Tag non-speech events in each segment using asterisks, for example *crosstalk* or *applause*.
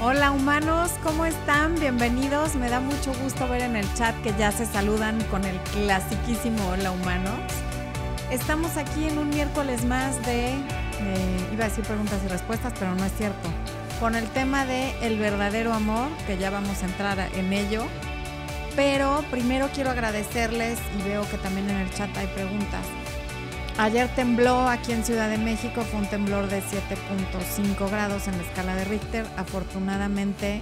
Hola humanos, ¿cómo están? Bienvenidos. Me da mucho gusto ver en el chat que ya se saludan con el clasiquísimo Hola humanos. Estamos aquí en un miércoles más de, eh, iba a decir preguntas y respuestas, pero no es cierto, con el tema de el verdadero amor, que ya vamos a entrar en ello. Pero primero quiero agradecerles y veo que también en el chat hay preguntas. Ayer tembló aquí en Ciudad de México, fue un temblor de 7.5 grados en la escala de Richter. Afortunadamente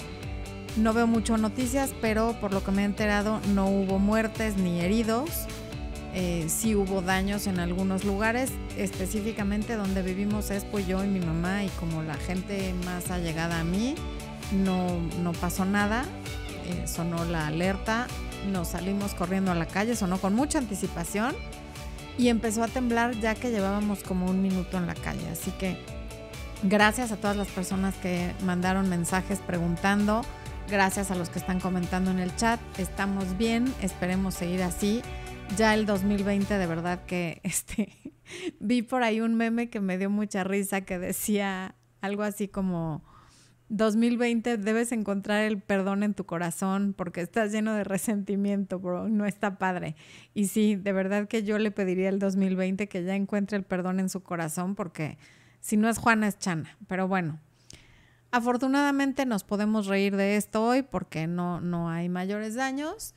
no veo mucho noticias, pero por lo que me he enterado no hubo muertes ni heridos. Eh, sí hubo daños en algunos lugares, específicamente donde vivimos es pues yo y mi mamá y como la gente más allegada a mí, no, no pasó nada, eh, sonó la alerta, nos salimos corriendo a la calle, sonó con mucha anticipación y empezó a temblar ya que llevábamos como un minuto en la calle. Así que gracias a todas las personas que mandaron mensajes preguntando, gracias a los que están comentando en el chat. Estamos bien, esperemos seguir así. Ya el 2020 de verdad que *laughs* este vi por ahí un meme que me dio mucha risa que decía algo así como 2020 debes encontrar el perdón en tu corazón porque estás lleno de resentimiento, bro. No está padre. Y sí, de verdad que yo le pediría el 2020 que ya encuentre el perdón en su corazón porque si no es Juana es Chana. Pero bueno, afortunadamente nos podemos reír de esto hoy porque no, no hay mayores daños.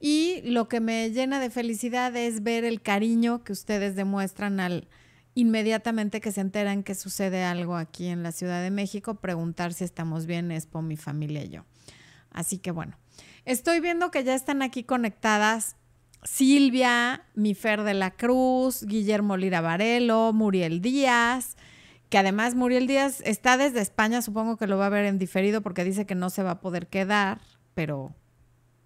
Y lo que me llena de felicidad es ver el cariño que ustedes demuestran al inmediatamente que se enteran que sucede algo aquí en la Ciudad de México, preguntar si estamos bien, es por mi familia y yo. Así que bueno, estoy viendo que ya están aquí conectadas Silvia, Mifer de la Cruz, Guillermo Lira Varelo, Muriel Díaz, que además Muriel Díaz está desde España, supongo que lo va a ver en diferido porque dice que no se va a poder quedar, pero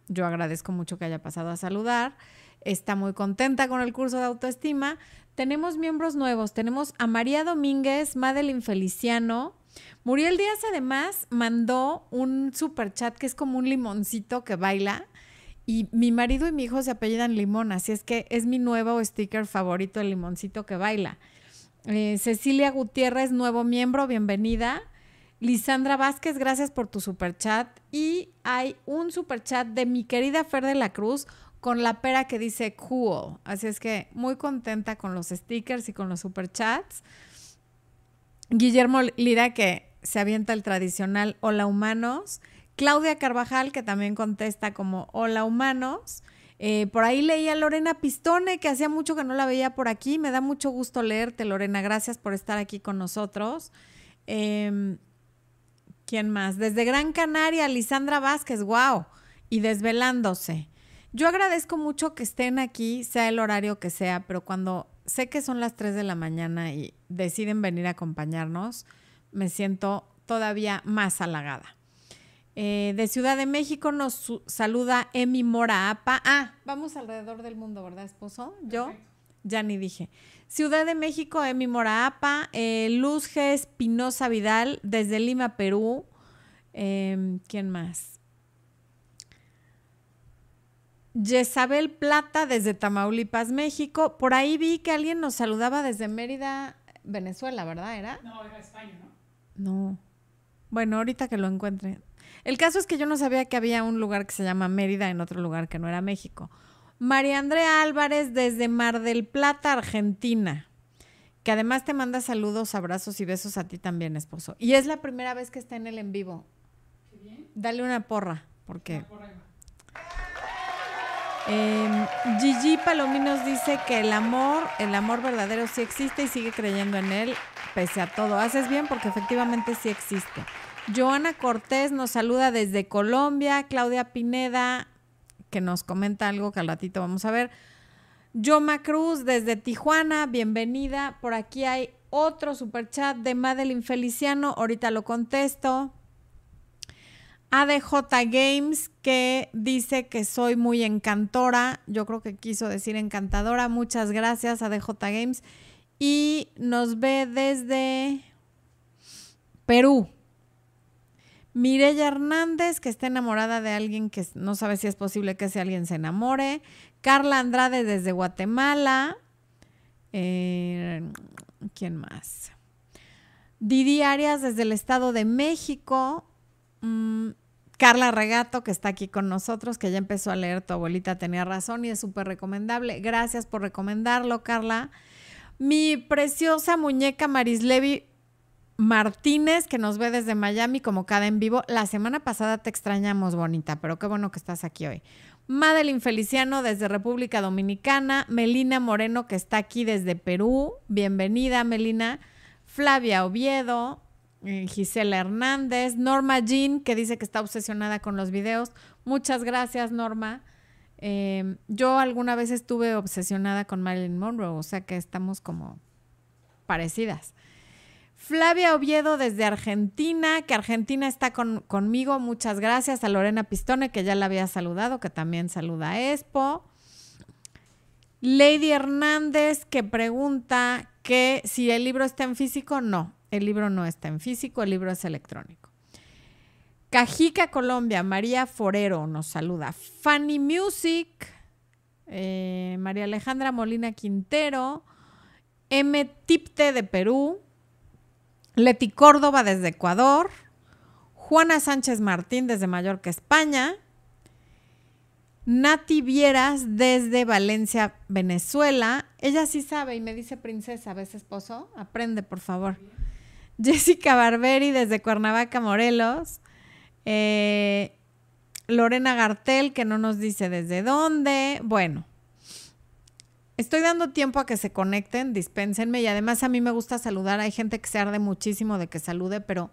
yo agradezco mucho que haya pasado a saludar. Está muy contenta con el curso de autoestima. Tenemos miembros nuevos. Tenemos a María Domínguez, Madeline Feliciano. Muriel Díaz además mandó un super chat que es como un limoncito que baila. Y mi marido y mi hijo se apellidan Limón, así es que es mi nuevo sticker favorito, el limoncito que baila. Eh, Cecilia Gutiérrez, nuevo miembro, bienvenida. Lisandra Vázquez, gracias por tu super chat. Y hay un super chat de mi querida Fer de la Cruz con la pera que dice cool. Así es que muy contenta con los stickers y con los superchats. Guillermo Lira que se avienta el tradicional hola humanos. Claudia Carvajal que también contesta como hola humanos. Eh, por ahí leía Lorena Pistone, que hacía mucho que no la veía por aquí. Me da mucho gusto leerte, Lorena. Gracias por estar aquí con nosotros. Em, ¿Quién más? Desde Gran Canaria, Lisandra Vázquez, wow. Y desvelándose. Yo agradezco mucho que estén aquí, sea el horario que sea, pero cuando sé que son las 3 de la mañana y deciden venir a acompañarnos, me siento todavía más halagada. Eh, de Ciudad de México nos saluda Emi Mora Apa. Ah, vamos alrededor del mundo, ¿verdad, esposo? Yo ya ni dije. Ciudad de México, Emi Mora Apa. Eh, Luz G. Espinosa Vidal, desde Lima, Perú. Em, ¿Quién más? Yesabel Plata desde Tamaulipas, México. Por ahí vi que alguien nos saludaba desde Mérida, Venezuela, ¿verdad? ¿Era? No, era España, ¿no? No. Bueno, ahorita que lo encuentre. El caso es que yo no sabía que había un lugar que se llama Mérida en otro lugar que no era México. María Andrea Álvarez desde Mar del Plata, Argentina. Que además te manda saludos, abrazos y besos a ti también, esposo. Y es la primera vez que está en el en vivo. Qué bien. Dale una porra, porque... Una porra, Eva. Eh, Gigi Palominos dice que el amor, el amor verdadero sí existe y sigue creyendo en él pese a todo. Haces bien porque efectivamente sí existe. Joana Cortés nos saluda desde Colombia. Claudia Pineda, que nos comenta algo que al ratito vamos a ver. Yoma Cruz desde Tijuana, bienvenida. Por aquí hay otro superchat de Madeline Feliciano. Ahorita lo contesto. ADJ Games que dice que soy muy encantora. Yo creo que quiso decir encantadora. Muchas gracias ADJ Games. Y nos ve desde Perú. Mireya Hernández, que está enamorada de alguien que no sabe si es posible que ese alguien se enamore. Carla Andrade desde Guatemala. Eh, ¿Quién más? Didi Arias desde el Estado de México. Mm, Carla Regato, que está aquí con nosotros, que ya empezó a leer Tu abuelita tenía razón y es súper recomendable. Gracias por recomendarlo, Carla. Mi preciosa muñeca Marislevi Martínez, que nos ve desde Miami como cada en vivo. La semana pasada te extrañamos, bonita, pero qué bueno que estás aquí hoy. Madeline Feliciano desde República Dominicana. Melina Moreno, que está aquí desde Perú. Bienvenida, Melina. Flavia Oviedo. Eh, Gisela Hernández, Norma Jean, que dice que está obsesionada con los videos. Muchas gracias, Norma. Eh, yo alguna vez estuve obsesionada con Marilyn Monroe, o sea que estamos como parecidas. Flavia Oviedo desde Argentina, que Argentina está conmigo. Muchas gracias a Lorena Pistone, que ya la había saludado, que también saluda a Expo. Lady Hernández, que pregunta que si el libro está en físico, no. El libro no está en físico, el libro es electrónico. Cajica, Colombia, María Forero nos saluda. Fanny Music, eh, María Alejandra Molina Quintero, M. Tipte de Perú, Leti Córdoba desde Ecuador, Juana Sánchez Martín desde Mallorca, España, Nati Vieras desde Valencia, Venezuela. Ella sí sabe y me dice princesa, ¿ves esposo? Aprende, por favor. *laughs* Jessica Barberi desde Cuernavaca, Morelos. Eh, Lorena Gartel, que no nos dice desde dónde. Bueno, estoy dando tiempo a que se conecten, dispénsenme. Y además a mí me gusta saludar. Hay gente que se arde muchísimo de que salude, pero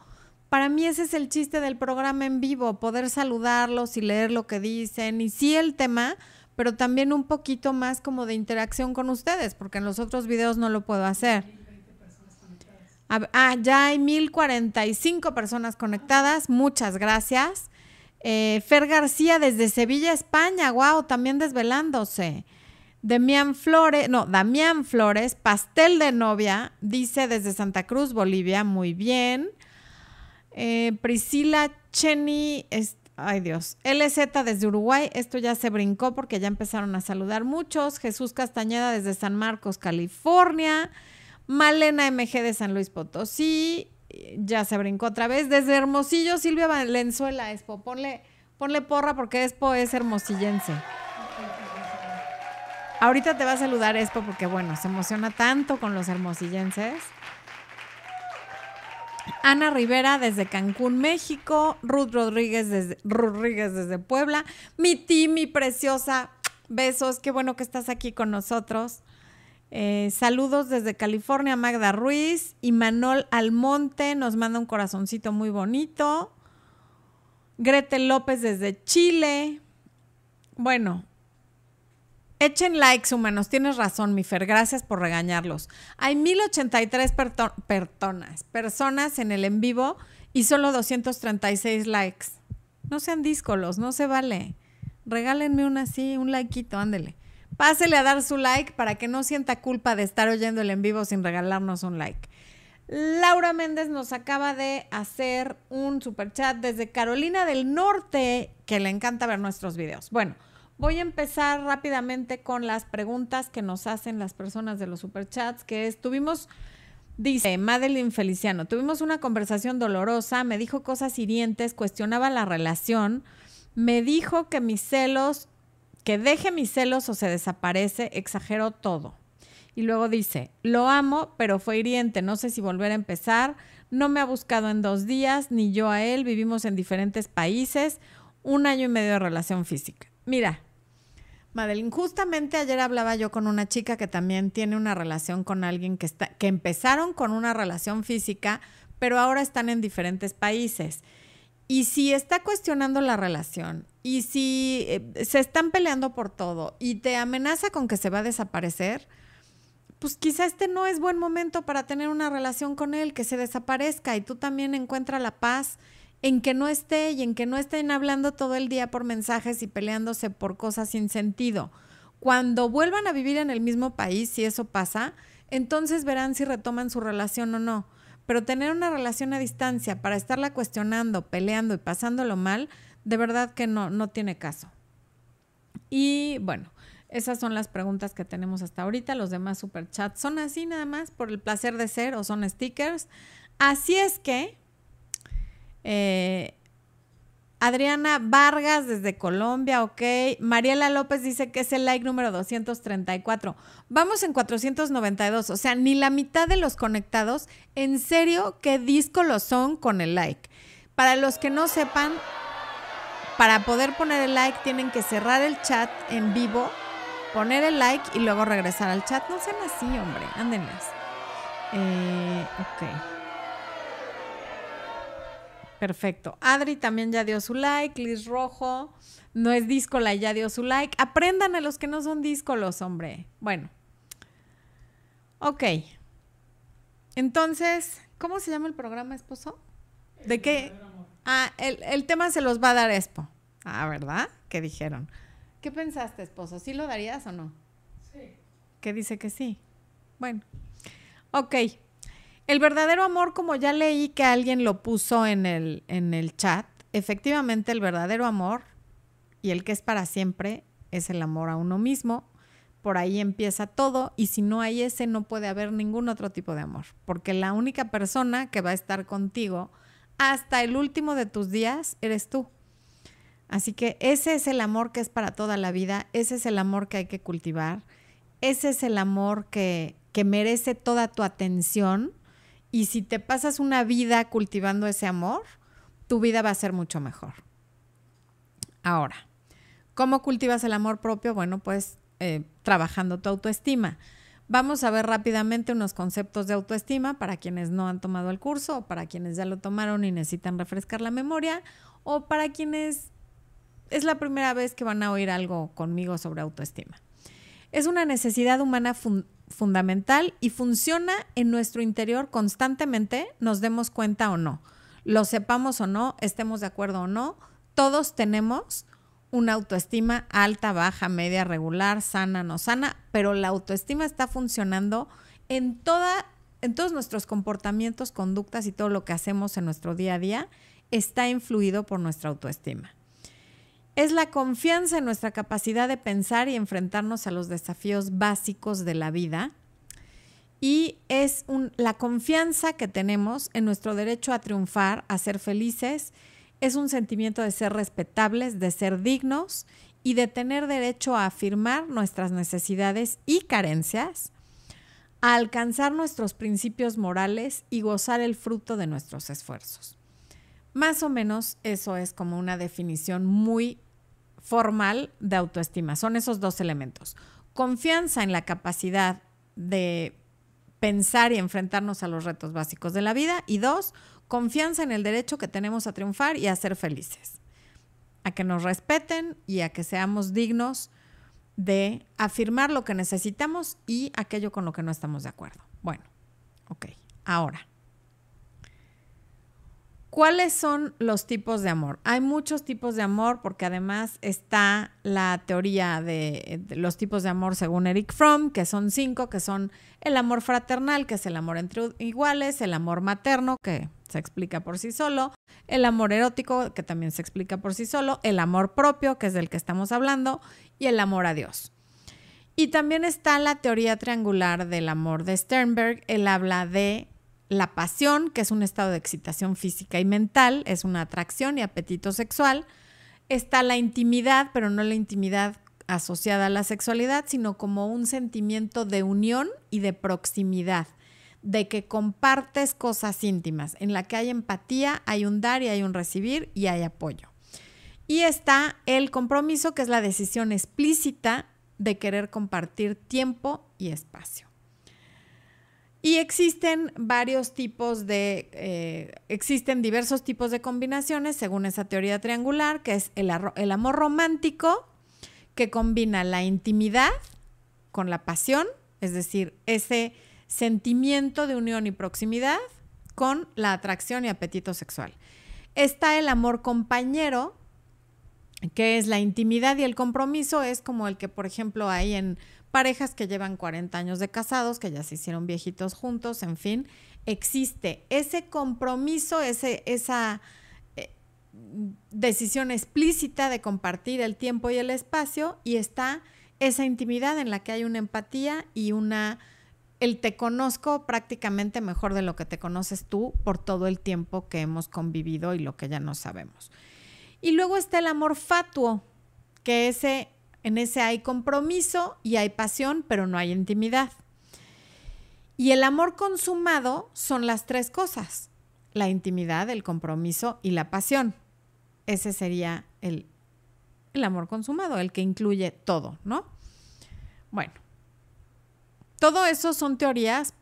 para mí ese es el chiste del programa en vivo, poder saludarlos y leer lo que dicen. Y sí el tema, pero también un poquito más como de interacción con ustedes, porque en los otros videos no lo puedo hacer. Ah, ya hay 1045 personas conectadas. Muchas gracias. Eh, Fer García desde Sevilla, España. Wow, también desvelándose. Damián Flores, no, Damián Flores, pastel de novia, dice desde Santa Cruz, Bolivia. Muy bien. Eh, Priscila Cheni, ay Dios, LZ desde Uruguay, esto ya se brincó porque ya empezaron a saludar muchos. Jesús Castañeda desde San Marcos, California. Malena MG de San Luis Potosí, ya se brincó otra vez. Desde Hermosillo, Silvia Valenzuela, Expo. Ponle, ponle porra porque Expo es hermosillense. Ahorita te va a saludar Expo porque, bueno, se emociona tanto con los hermosillenses. Ana Rivera desde Cancún, México. Ruth Rodríguez desde, Rodríguez desde Puebla. Mi ti, mi preciosa. Besos, qué bueno que estás aquí con nosotros. Eh, saludos desde California, Magda Ruiz. Y Manol Almonte nos manda un corazoncito muy bonito. Gretel López desde Chile. Bueno, echen likes, humanos. Tienes razón, mi Fer. Gracias por regañarlos. Hay 1083 personas, personas en el en vivo y solo 236 likes. No sean díscolos, no se vale. Regálenme una así, un likeito, ándele. Pásele a dar su like para que no sienta culpa de estar oyendo el en vivo sin regalarnos un like. Laura Méndez nos acaba de hacer un super chat desde Carolina del Norte, que le encanta ver nuestros videos. Bueno, voy a empezar rápidamente con las preguntas que nos hacen las personas de los superchats, que estuvimos, dice Madeline Feliciano, tuvimos una conversación dolorosa, me dijo cosas hirientes, cuestionaba la relación, me dijo que mis celos que deje mis celos o se desaparece, exageró todo. Y luego dice, lo amo, pero fue hiriente, no sé si volver a empezar, no me ha buscado en dos días, ni yo a él, vivimos en diferentes países, un año y medio de relación física. Mira, Madeline, justamente ayer hablaba yo con una chica que también tiene una relación con alguien que, está, que empezaron con una relación física, pero ahora están en diferentes países. Y si está cuestionando la relación y si eh, se están peleando por todo y te amenaza con que se va a desaparecer, pues quizá este no es buen momento para tener una relación con él, que se desaparezca y tú también encuentra la paz en que no esté y en que no estén hablando todo el día por mensajes y peleándose por cosas sin sentido. Cuando vuelvan a vivir en el mismo país, si eso pasa, entonces verán si retoman su relación o no pero tener una relación a distancia para estarla cuestionando, peleando y pasándolo mal, de verdad que no, no tiene caso. Y bueno, esas son las preguntas que tenemos hasta ahorita. Los demás superchats son así nada más por el placer de ser o son stickers. Así es que, eh, Adriana Vargas desde Colombia, ok. Mariela López dice que es el like número 234. Vamos en 492, o sea, ni la mitad de los conectados. En serio, ¿qué disco lo son con el like? Para los que no sepan, para poder poner el like tienen que cerrar el chat en vivo, poner el like y luego regresar al chat. No sean así, hombre, ándenles. Eh, ok. Perfecto. Adri también ya dio su like. Liz Rojo. No es díscola y ya dio su like. Aprendan a los que no son díscolos, hombre. Bueno. Ok. Entonces, ¿cómo se llama el programa, esposo? ¿De qué? Ah, el, el tema se los va a dar Expo. Ah, ¿verdad? ¿Qué dijeron? ¿Qué pensaste, esposo? ¿Sí lo darías o no? Sí. ¿Qué dice que sí? Bueno. Ok. El verdadero amor, como ya leí que alguien lo puso en el, en el chat, efectivamente el verdadero amor y el que es para siempre es el amor a uno mismo. Por ahí empieza todo y si no hay ese no puede haber ningún otro tipo de amor, porque la única persona que va a estar contigo hasta el último de tus días eres tú. Así que ese es el amor que es para toda la vida, ese es el amor que hay que cultivar, ese es el amor que, que merece toda tu atención y si te pasas una vida cultivando ese amor, tu vida va a ser mucho mejor. Ahora, ¿cómo cultivas el amor propio? Bueno, pues eh, trabajando tu autoestima. Vamos a ver rápidamente unos conceptos de autoestima para quienes no han tomado el curso o para quienes ya lo tomaron y necesitan refrescar la memoria o para quienes es la primera vez que van a oír algo conmigo sobre autoestima. Es una necesidad humana fundamental y funciona en nuestro interior constantemente, nos demos cuenta o no. Lo sepamos o no, estemos de acuerdo o no, todos tenemos una autoestima alta, baja, media, regular, sana, no sana, pero la autoestima está funcionando en toda en todos nuestros comportamientos, conductas y todo lo que hacemos en nuestro día a día está influido por nuestra autoestima es la confianza en nuestra capacidad de pensar y enfrentarnos a los desafíos básicos de la vida. Y es la confianza que tenemos en nuestro derecho a triunfar, a ser felices. Es un sentimiento de ser respetables, de ser dignos y de tener derecho a afirmar nuestras necesidades y carencias, a alcanzar nuestros principios morales y gozar el fruto de nuestros esfuerzos. Más o menos eso es como una definición muy formal de autoestima. Son esos dos elementos. Confianza en la capacidad de pensar y enfrentarnos a los retos básicos de la vida. Y dos, confianza en el derecho que tenemos a triunfar y a ser felices. A que nos respeten y a que seamos dignos de afirmar lo que necesitamos y aquello con lo que no estamos de acuerdo. Bueno, ok, ahora. ¿Cuáles son los tipos de amor? Hay muchos tipos de amor porque además está la teoría de, los tipos de amor según Eric Fromm, que son cinco, que son el amor fraternal, que es el amor entre iguales, el amor materno, que se explica por sí solo, el amor erótico, que también se explica por sí solo, el amor propio, que es del que estamos hablando, y el amor a Dios. Y también está la teoría triangular del amor de Sternberg. Él habla de la pasión, que es un estado de excitación física y mental, es una atracción y apetito sexual. Está la intimidad, pero no la intimidad asociada a la sexualidad, sino como un sentimiento de unión y de proximidad, de que compartes cosas íntimas, en la que hay empatía, hay un dar y hay un recibir y hay apoyo. Y está el compromiso, que es la decisión explícita de querer compartir tiempo y espacio. Y existen varios tipos de, eh, existen diversos tipos de combinaciones según esa teoría triangular, que es el, el amor romántico, que combina la intimidad con la pasión, es decir, ese sentimiento de unión y proximidad con la atracción y apetito sexual. Está el amor compañero, que es la intimidad y el compromiso, es como el que, por ejemplo, hay en parejas que llevan 40 años de casados, que ya se hicieron viejitos juntos, en fin, existe ese compromiso, ese, esa eh, decisión explícita de compartir el tiempo y el espacio y está esa intimidad en la que hay una empatía y una el te conozco prácticamente mejor de lo que te conoces tú por todo el tiempo que hemos convivido y lo que ya no sabemos. Y luego está el amor fatuo, que ese, en ese hay compromiso y hay pasión, pero no hay intimidad. Y el amor consumado son las tres cosas, la intimidad, el compromiso y la pasión. Ese sería el, el amor consumado, el que incluye todo, ¿no? Bueno, todo eso son teorías.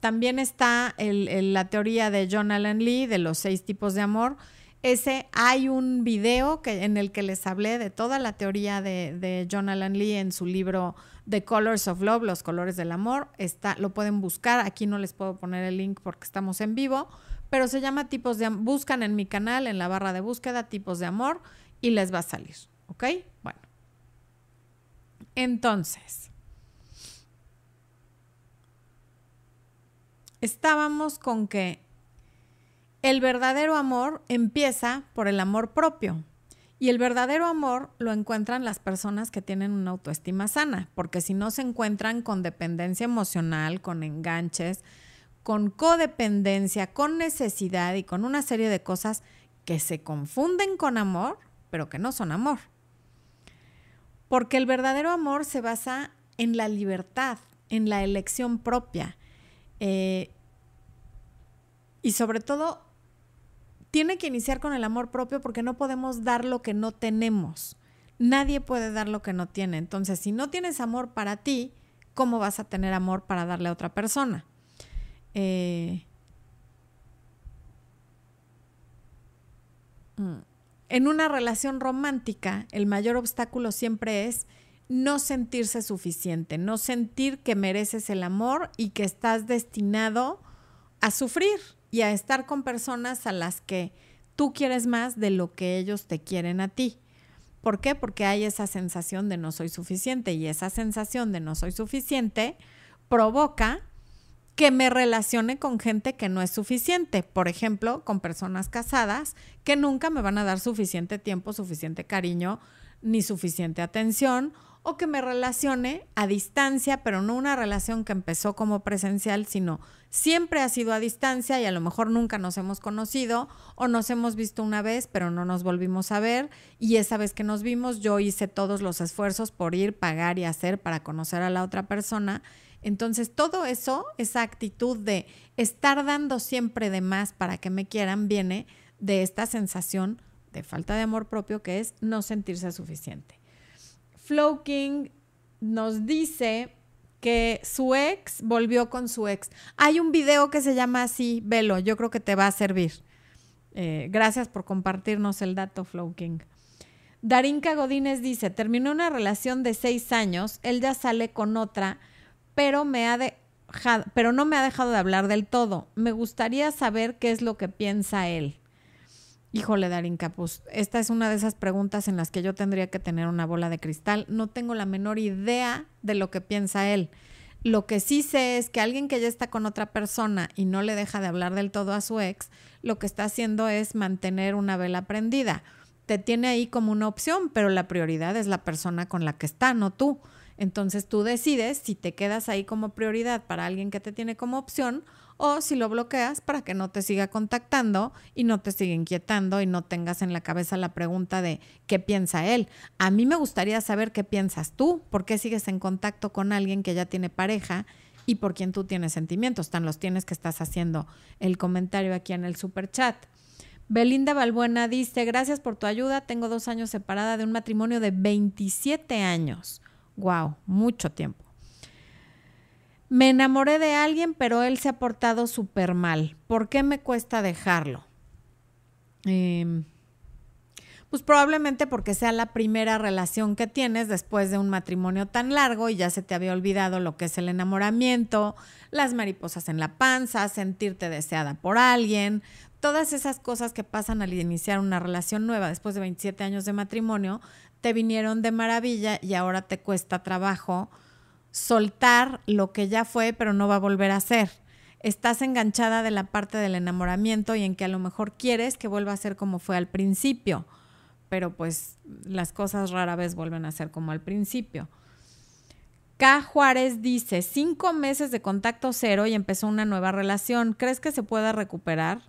También está la teoría de John Allen Lee de los seis tipos de amor. Ese hay un video que, en el que les hablé de toda la teoría de, John Allen Lee en su libro The Colors of Love, los colores del amor. Está, lo pueden buscar. Aquí no les puedo poner el link porque estamos en vivo, pero se llama tipos de buscan en mi canal en la barra de búsqueda tipos de amor y les va a salir, ¿ok? Bueno. Entonces, estábamos con que el verdadero amor empieza por el amor propio. Y el verdadero amor lo encuentran las personas que tienen una autoestima sana, porque si no se encuentran con dependencia emocional, con enganches, con codependencia, con necesidad y con una serie de cosas que se confunden con amor, pero que no son amor. Porque el verdadero amor se basa en la libertad, en la elección propia. Eh, y sobre todo tiene que iniciar con el amor propio porque no podemos dar lo que no tenemos. Nadie puede dar lo que no tiene. Entonces, si no tienes amor para ti, ¿cómo vas a tener amor para darle a otra persona? Eh, mm, en una relación romántica, el mayor obstáculo siempre es no sentirse suficiente, no sentir que mereces el amor y que estás destinado a sufrir y a estar con personas a las que tú quieres más de lo que ellos te quieren a ti. ¿Por qué? Porque hay esa sensación de no soy suficiente y esa sensación de no soy suficiente provoca que me relacione con gente que no es suficiente. Por ejemplo, con personas casadas que nunca me van a dar suficiente tiempo, suficiente cariño, ni suficiente atención o que me relacione a distancia, pero no una relación que empezó como presencial, sino siempre ha sido a distancia y a lo mejor nunca nos hemos conocido o nos hemos visto una vez, pero no nos volvimos a ver y esa vez que nos vimos yo hice todos los esfuerzos por ir, pagar y hacer para conocer a la otra persona. Entonces todo eso, esa actitud de estar dando siempre de más para que me quieran, viene de esta sensación de falta de amor propio que es no sentirse suficiente. Flow King nos dice que su ex volvió con su ex. Hay un video que se llama así, velo, yo creo que te va a servir. Eh, gracias por compartirnos el dato, Flow King. Darinka Godínez dice, terminó una relación de seis años, él ya sale con otra, pero, me ha dejado, pero no me ha dejado de hablar del todo. Me gustaría saber qué es lo que piensa él. Híjole, Darinka, pues esta es una de esas preguntas en las que yo tendría que tener una bola de cristal. No tengo la menor idea de lo que piensa él. Lo que sí sé es que alguien que ya está con otra persona y no le deja de hablar del todo a su ex, lo que está haciendo es mantener una vela prendida. Te tiene ahí como una opción, pero la prioridad es la persona con la que está, no tú. Entonces tú decides si te quedas ahí como prioridad para alguien que te tiene como opción o si lo bloqueas para que no te siga contactando y no te siga inquietando y no tengas en la cabeza la pregunta de qué piensa él. A mí me gustaría saber qué piensas tú, por qué sigues en contacto con alguien que ya tiene pareja y por quien tú tienes sentimientos, tan los tienes que estás haciendo el comentario aquí en el super chat. Belinda Balbuena dice, gracias por tu ayuda, tengo dos años separada de un matrimonio de 27 años. Wow, mucho tiempo. Me enamoré de alguien, pero él se ha portado súper mal. ¿Por qué me cuesta dejarlo? Em, pues probablemente porque sea la primera relación que tienes después de un matrimonio tan largo y ya se te había olvidado lo que es el enamoramiento, las mariposas en la panza, sentirte deseada por alguien, todas esas cosas que pasan al iniciar una relación nueva después de 27 años de matrimonio, te vinieron de maravilla y ahora te cuesta trabajo soltar lo que ya fue, pero no va a volver a ser. Estás enganchada de la parte del enamoramiento y en que a lo mejor quieres que vuelva a ser como fue al principio, pero pues las cosas rara vez vuelven a ser como al principio. K. Juárez dice, cinco meses de contacto cero y empezó una nueva relación. ¿Crees que se pueda recuperar?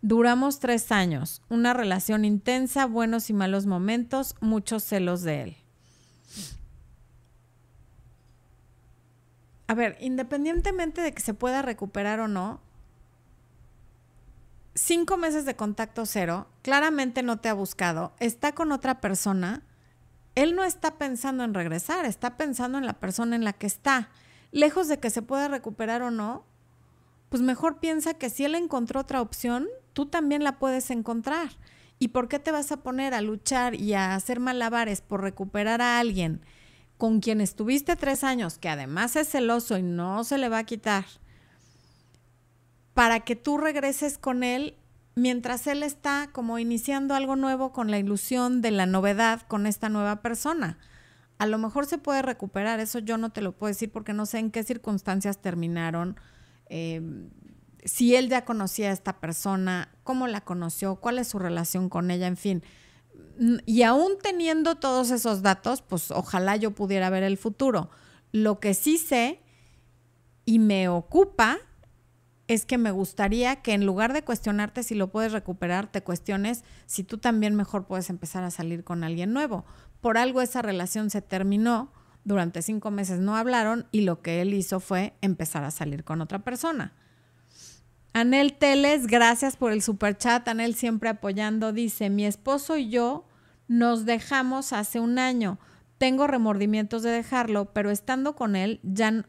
Duramos tres años, una relación intensa, buenos y malos momentos, muchos celos de él. A ver, independientemente de que se pueda recuperar o no, cinco meses de contacto cero, claramente no te ha buscado, está con otra persona, él no está pensando en regresar, está pensando en la persona en la que está. Lejos de que se pueda recuperar o no, pues mejor piensa que si él encontró otra opción, tú también la puedes encontrar. ¿Y por qué te vas a poner a luchar y a hacer malabares por recuperar a alguien con quien estuviste tres años, que además es celoso y no se le va a quitar, para que tú regreses con él mientras él está como iniciando algo nuevo con la ilusión de la novedad con esta nueva persona? A lo mejor se puede recuperar, eso yo no te lo puedo decir porque no sé en qué circunstancias terminaron eh, si él ya conocía a esta persona, cómo la conoció, cuál es su relación con ella, en fin. Y aún teniendo todos esos datos, pues ojalá yo pudiera ver el futuro. Lo que sí sé y me ocupa es que me gustaría que en lugar de cuestionarte si lo puedes recuperar, te cuestiones si tú también mejor puedes empezar a salir con alguien nuevo. Por algo esa relación se terminó durante cinco meses no hablaron y lo que él hizo fue empezar a salir con otra persona. Anel Teles, gracias por el super chat. Anel siempre apoyando. Dice, mi esposo y yo nos dejamos hace un año. Tengo remordimientos de dejarlo, pero estando con él ya,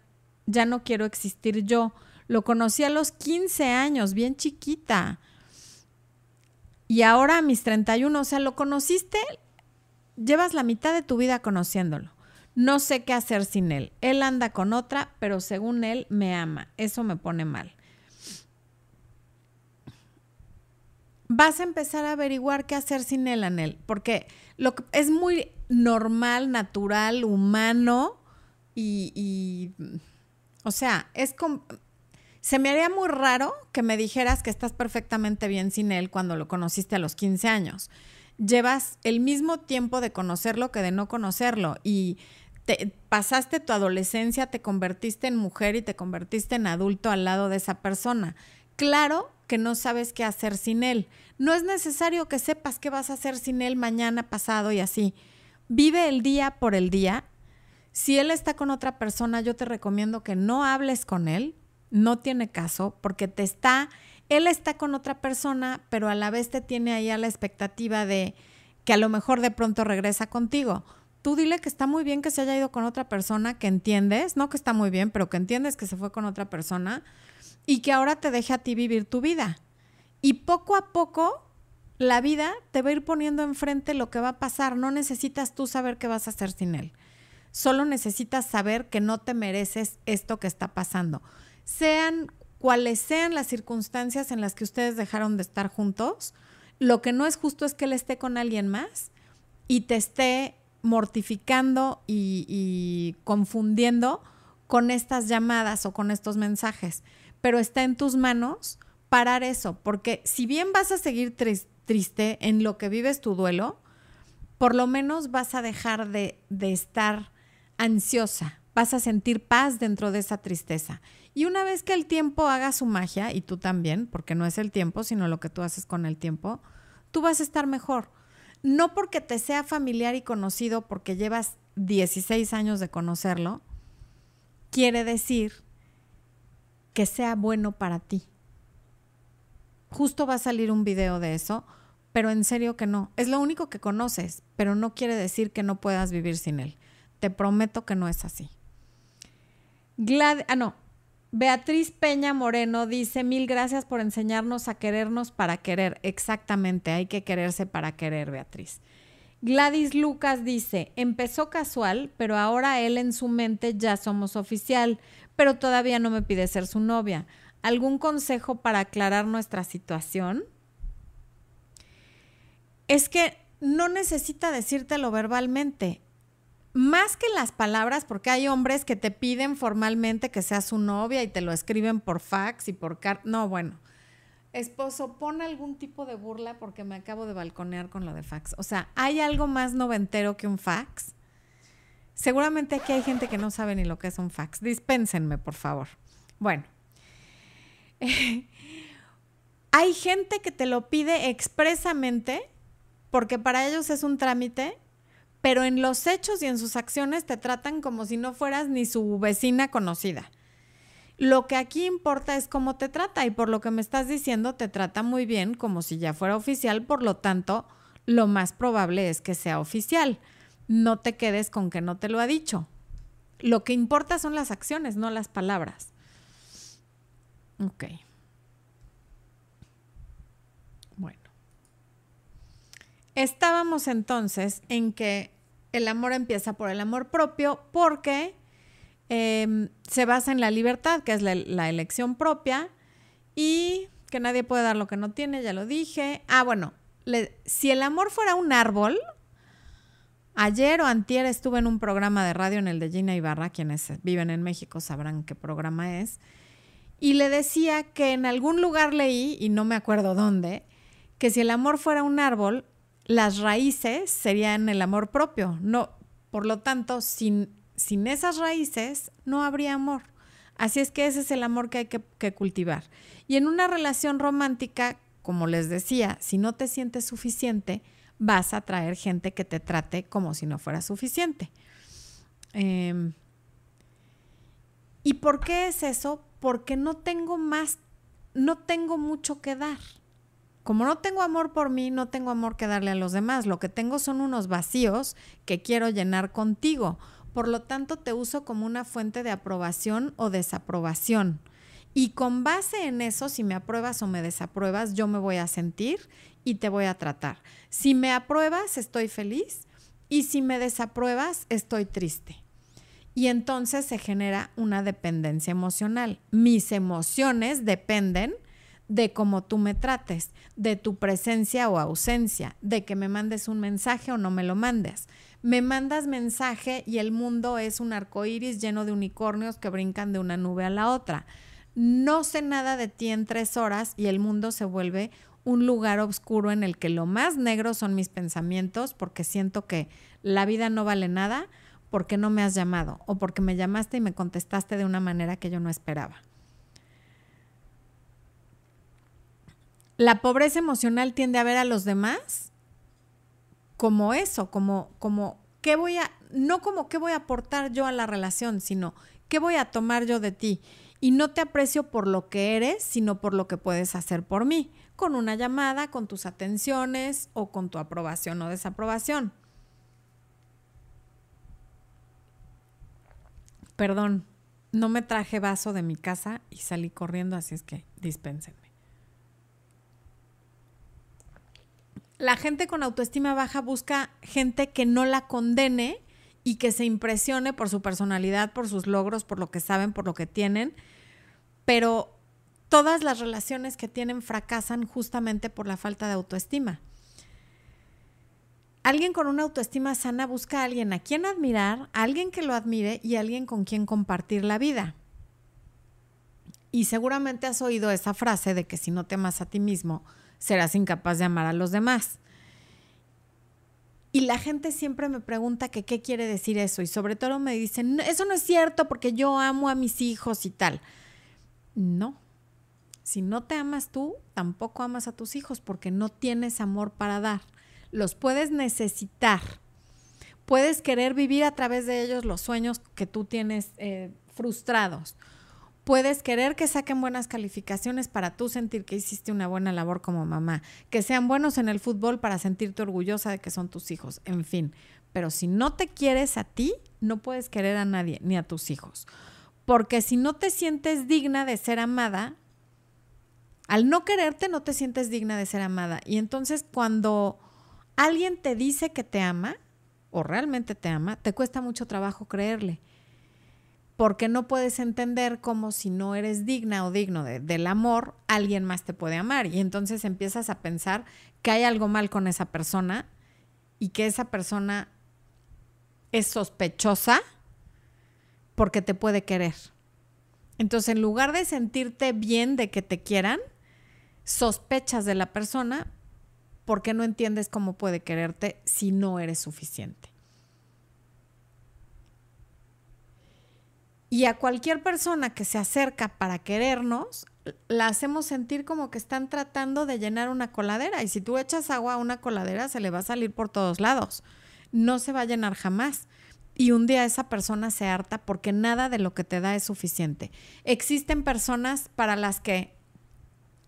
ya no quiero existir yo. Lo conocí a los 15 años, bien chiquita. Y ahora a mis 31, o sea, lo conociste, llevas la mitad de tu vida conociéndolo. No sé qué hacer sin él. Él anda con otra, pero según él me ama. Eso me pone mal. Vas a empezar a averiguar qué hacer sin él, Anel, porque lo que es muy normal, natural, humano y, o sea, es como, se me haría muy raro que me dijeras que estás perfectamente bien sin él cuando lo conociste a los 15 años. Llevas el mismo tiempo de conocerlo que de no conocerlo y pasaste tu adolescencia, te convertiste en mujer y te convertiste en adulto al lado de esa persona. Claro que no sabes qué hacer sin él. No es necesario que sepas qué vas a hacer sin él mañana, pasado y así. Vive el día por el día. Si él está con otra persona, yo te recomiendo que no hables con él. No tiene caso porque te está, él está con otra persona, pero a la vez te tiene ahí a la expectativa de que a lo mejor de pronto regresa contigo tú dile que está muy bien que se haya ido con otra persona, que entiendes, no que está muy bien, pero que entiendes que se fue con otra persona y que ahora te deje a ti vivir tu vida. Y poco a poco la vida te va a ir poniendo enfrente lo que va a pasar. No necesitas tú saber qué vas a hacer sin él. Solo necesitas saber que no te mereces esto que está pasando. Sean cuales sean las circunstancias en las que ustedes dejaron de estar juntos, lo que no es justo es que él esté con alguien más y te esté mortificando y, confundiendo con estas llamadas o con estos mensajes. Pero está en tus manos parar eso, porque si bien vas a seguir triste en lo que vives tu duelo, por lo menos vas a dejar de, de, estar ansiosa, vas a sentir paz dentro de esa tristeza. Y una vez que el tiempo haga su magia, y tú también, porque no es el tiempo, sino lo que tú haces con el tiempo, tú vas a estar mejor no porque te sea familiar y conocido, porque llevas 16 años de conocerlo, quiere decir que sea bueno para ti. Justo va a salir un video de eso, pero en serio que no. Es lo único que conoces, pero no quiere decir que no puedas vivir sin él. Te prometo que no es así. Glad ah, no, Beatriz Peña Moreno dice, mil gracias por enseñarnos a querernos para querer. Exactamente, hay que quererse para querer, Beatriz. Gladys Lucas dice, empezó casual, pero ahora él en su mente ya somos oficial, pero todavía no me pide ser su novia. ¿Algún consejo para aclarar nuestra situación? Es que no necesita decírtelo verbalmente más que las palabras, porque hay hombres que te piden formalmente que seas su novia y te lo escriben por fax y por carta. No, bueno. Esposo, pon algún tipo de burla porque me acabo de balconear con lo de fax. O sea, ¿hay algo más noventero que un fax? Seguramente aquí hay gente que no sabe ni lo que es un fax. Dispénsenme, por favor. Bueno. *laughs* Hay gente que te lo pide expresamente porque para ellos es un trámite, pero en los hechos y en sus acciones te tratan como si no fueras ni su vecina conocida. Lo que aquí importa es cómo te trata y por lo que me estás diciendo te trata muy bien como si ya fuera oficial, por lo tanto, lo más probable es que sea oficial. No te quedes con que no te lo ha dicho. Lo que importa son las acciones, no las palabras. Ok. Bueno. Estábamos entonces en que el amor empieza por el amor propio porque Em, se basa en la libertad, que es la, elección propia, y que nadie puede dar lo que no tiene, ya lo dije. Ah, bueno, si el amor fuera un árbol, ayer o antier estuve en un programa de radio en el de Gina Ibarra, quienes viven en México sabrán qué programa es, y le decía que en algún lugar leí, y no me acuerdo dónde, que si el amor fuera un árbol, las raíces serían el amor propio. No, por lo tanto, sin sin esas raíces no habría amor. Así es que ese es el amor que hay que, cultivar. Y en una relación romántica, como les decía, si no te sientes suficiente, vas a traer gente que te trate como si no fuera suficiente. Em, ¿Y por qué es eso? Porque no tengo más, no tengo mucho que dar. Como no tengo amor por mí, no tengo amor que darle a los demás. Lo que tengo son unos vacíos que quiero llenar contigo por lo tanto te uso como una fuente de aprobación o desaprobación. Y con base en eso, si me apruebas o me desapruebas, yo me voy a sentir y te voy a tratar. Si me apruebas, estoy feliz y si me desapruebas, estoy triste. Y entonces se genera una dependencia emocional. Mis emociones dependen de cómo tú me trates, de tu presencia o ausencia, de que me mandes un mensaje o no me lo mandes me mandas mensaje y el mundo es un arco iris lleno de unicornios que brincan de una nube a la otra. No sé nada de ti en tres horas y el mundo se vuelve un lugar oscuro en el que lo más negro son mis pensamientos porque siento que la vida no vale nada porque no me has llamado o porque me llamaste y me contestaste de una manera que yo no esperaba. La pobreza emocional tiende a ver a los demás como eso, como, como, ¿qué voy a, no como qué voy a aportar yo a la relación, sino qué voy a tomar yo de ti? Y no te aprecio por lo que eres, sino por lo que puedes hacer por mí, con una llamada, con tus atenciones o con tu aprobación o desaprobación. Perdón, no me traje vaso de mi casa y salí corriendo, así es que dispénsenme. la gente con autoestima baja busca gente que no la condene y que se impresione por su personalidad, por sus logros, por lo que saben, por lo que tienen, pero todas las relaciones que tienen fracasan justamente por la falta de autoestima. Alguien con una autoestima sana busca a alguien a quien admirar, a alguien que lo admire y a alguien con quien compartir la vida. Y seguramente has oído esa frase de que si no te amas a ti mismo, serás incapaz de amar a los demás. Y la gente siempre me pregunta qué quiere decir eso y sobre todo me dicen, eso no es cierto porque yo amo a mis hijos y tal. No, si no te amas tú, tampoco amas a tus hijos porque no tienes amor para dar. Los puedes necesitar. Puedes querer vivir a través de ellos los sueños que tú tienes eh, frustrados puedes querer que saquen buenas calificaciones para tú sentir que hiciste una buena labor como mamá, que sean buenos en el fútbol para sentirte orgullosa de que son tus hijos, en fin. Pero si no te quieres a ti, no puedes querer a nadie, ni a tus hijos. Porque si no te sientes digna de ser amada, al no quererte no te sientes digna de ser amada. Y entonces cuando alguien te dice que te ama, o realmente te ama, te cuesta mucho trabajo creerle porque no puedes entender cómo si no eres digna o digno del amor, alguien más te puede amar. Y entonces empiezas a pensar que hay algo mal con esa persona y que esa persona es sospechosa porque te puede querer. Entonces, en lugar de sentirte bien de que te quieran, sospechas de la persona porque no entiendes cómo puede quererte si no eres suficiente. Y a cualquier persona que se acerca para querernos, la hacemos sentir como que están tratando de llenar una coladera. Y si tú echas agua a una coladera, se le va a salir por todos lados. No se va a llenar jamás. Y un día esa persona se harta porque nada de lo que te da es suficiente. Existen personas para las que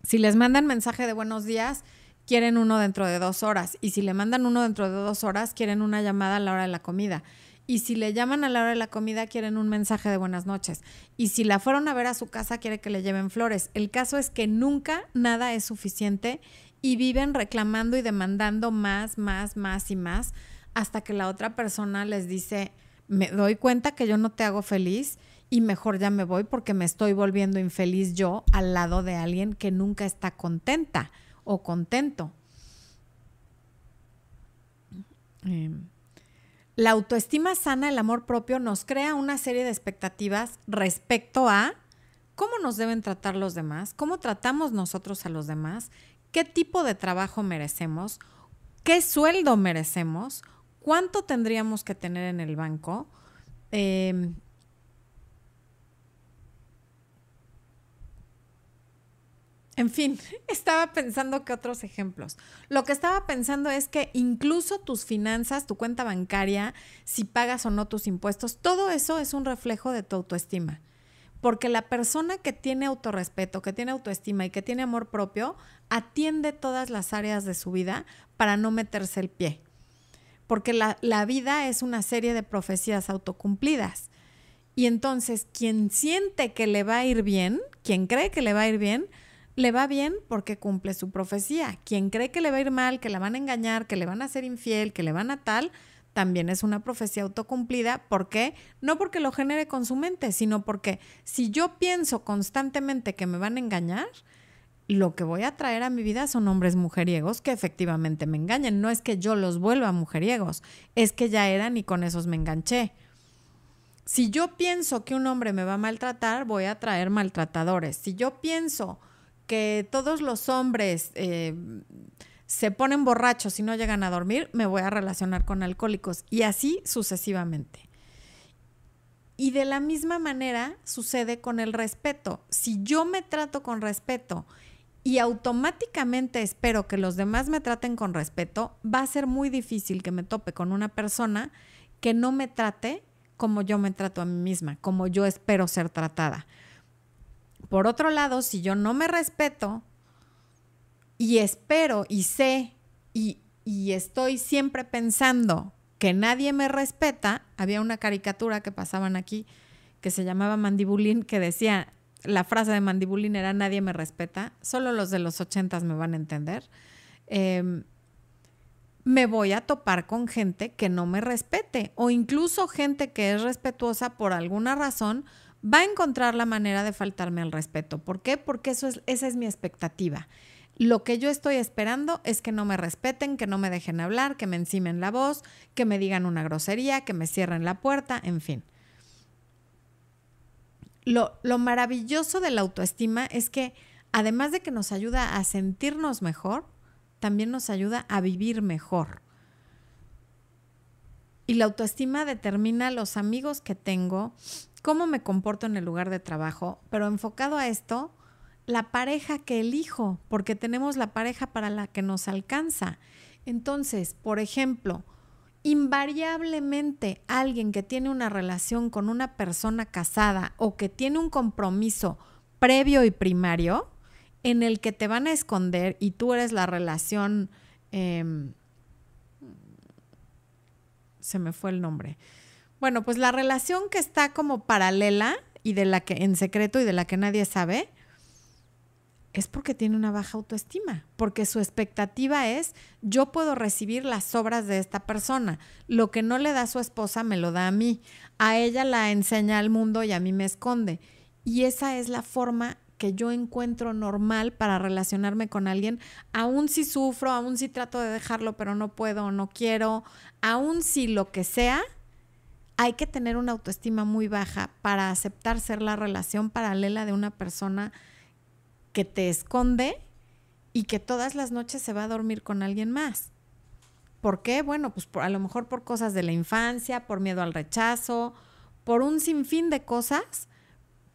si les mandan mensaje de buenos días, quieren uno dentro de dos horas. Y si le mandan uno dentro de dos horas, quieren una llamada a la hora de la comida. Y si le llaman a la hora de la comida, quieren un mensaje de buenas noches. Y si la fueron a ver a su casa, quiere que le lleven flores. El caso es que nunca nada es suficiente y viven reclamando y demandando más, más, más y más hasta que la otra persona les dice, me doy cuenta que yo no te hago feliz y mejor ya me voy porque me estoy volviendo infeliz yo al lado de alguien que nunca está contenta o contento. Eh, la autoestima sana, el amor propio, nos crea una serie de expectativas respecto a cómo nos deben tratar los demás, cómo tratamos nosotros a los demás, qué tipo de trabajo merecemos, qué sueldo merecemos, cuánto tendríamos que tener en el banco, eh, En fin, *laughs* estaba pensando que otros ejemplos. Lo que estaba pensando es que incluso tus finanzas, tu cuenta bancaria, si pagas o no tus impuestos, todo eso es un reflejo de tu autoestima. Porque la persona que tiene autorrespeto, que tiene autoestima y que tiene amor propio, atiende todas las áreas de su vida para no meterse el pie. Porque la, la vida es una serie de profecías autocumplidas. Y entonces, quien siente que le va a ir bien, quien cree que le va a ir bien, le va bien porque cumple su profecía. Quien cree que le va a ir mal, que la van a engañar, que le van a ser infiel, que le van a tal, también es una profecía autocumplida. ¿Por qué? No porque lo genere con su mente, sino porque si yo pienso constantemente que me van a engañar, lo que voy a traer a mi vida son hombres mujeriegos que efectivamente me engañen. No es que yo los vuelva mujeriegos, es que ya eran y con esos me enganché. Si yo pienso que un hombre me va a maltratar, voy a traer maltratadores. Si yo pienso que todos los hombres eh, se ponen borrachos y no llegan a dormir, me voy a relacionar con alcohólicos y así sucesivamente. Y de la misma manera sucede con el respeto. Si yo me trato con respeto y automáticamente espero que los demás me traten con respeto, va a ser muy difícil que me tope con una persona que no me trate como yo me trato a mí misma, como yo espero ser tratada. Por otro lado, si yo no me respeto y espero y sé y, estoy siempre pensando que nadie me respeta, había una caricatura que pasaban aquí que se llamaba Mandibulín que decía, la frase de Mandibulín era nadie me respeta, solo los de los ochentas me van a entender. Em, me voy a topar con gente que no me respete o incluso gente que es respetuosa por alguna razón, va a encontrar la manera de faltarme al respeto. ¿Por qué? Porque eso es, esa es mi expectativa. Lo que yo estoy esperando es que no me respeten, que no me dejen hablar, que me encimen la voz, que me digan una grosería, que me cierren la puerta, en fin. Lo, lo maravilloso de la autoestima es que además de que nos ayuda a sentirnos mejor, también nos ayuda a vivir mejor. Y la autoestima determina los amigos que tengo, cómo me comporto en el lugar de trabajo, pero enfocado a esto, la pareja que elijo, porque tenemos la pareja para la que nos alcanza. Entonces, por ejemplo, invariablemente alguien que tiene una relación con una persona casada o que tiene un compromiso previo y primario en el que te van a esconder y tú eres la relación, em, se me fue el nombre, bueno, pues la relación que está como paralela y de la que en secreto y de la que nadie sabe, es porque tiene una baja autoestima, porque su expectativa es yo puedo recibir las obras de esta persona, lo que no le da su esposa me lo da a mí, a ella la enseña al mundo y a mí me esconde. Y esa es la forma que yo encuentro normal para relacionarme con alguien, aun si sufro, aun si trato de dejarlo, pero no puedo no quiero, aun si lo que sea, hay que tener una autoestima muy baja para aceptar ser la relación paralela de una persona que te esconde y que todas las noches se va a dormir con alguien más. ¿Por qué? Bueno, pues a lo mejor por cosas de la infancia, por miedo al rechazo, por un sinfín de cosas,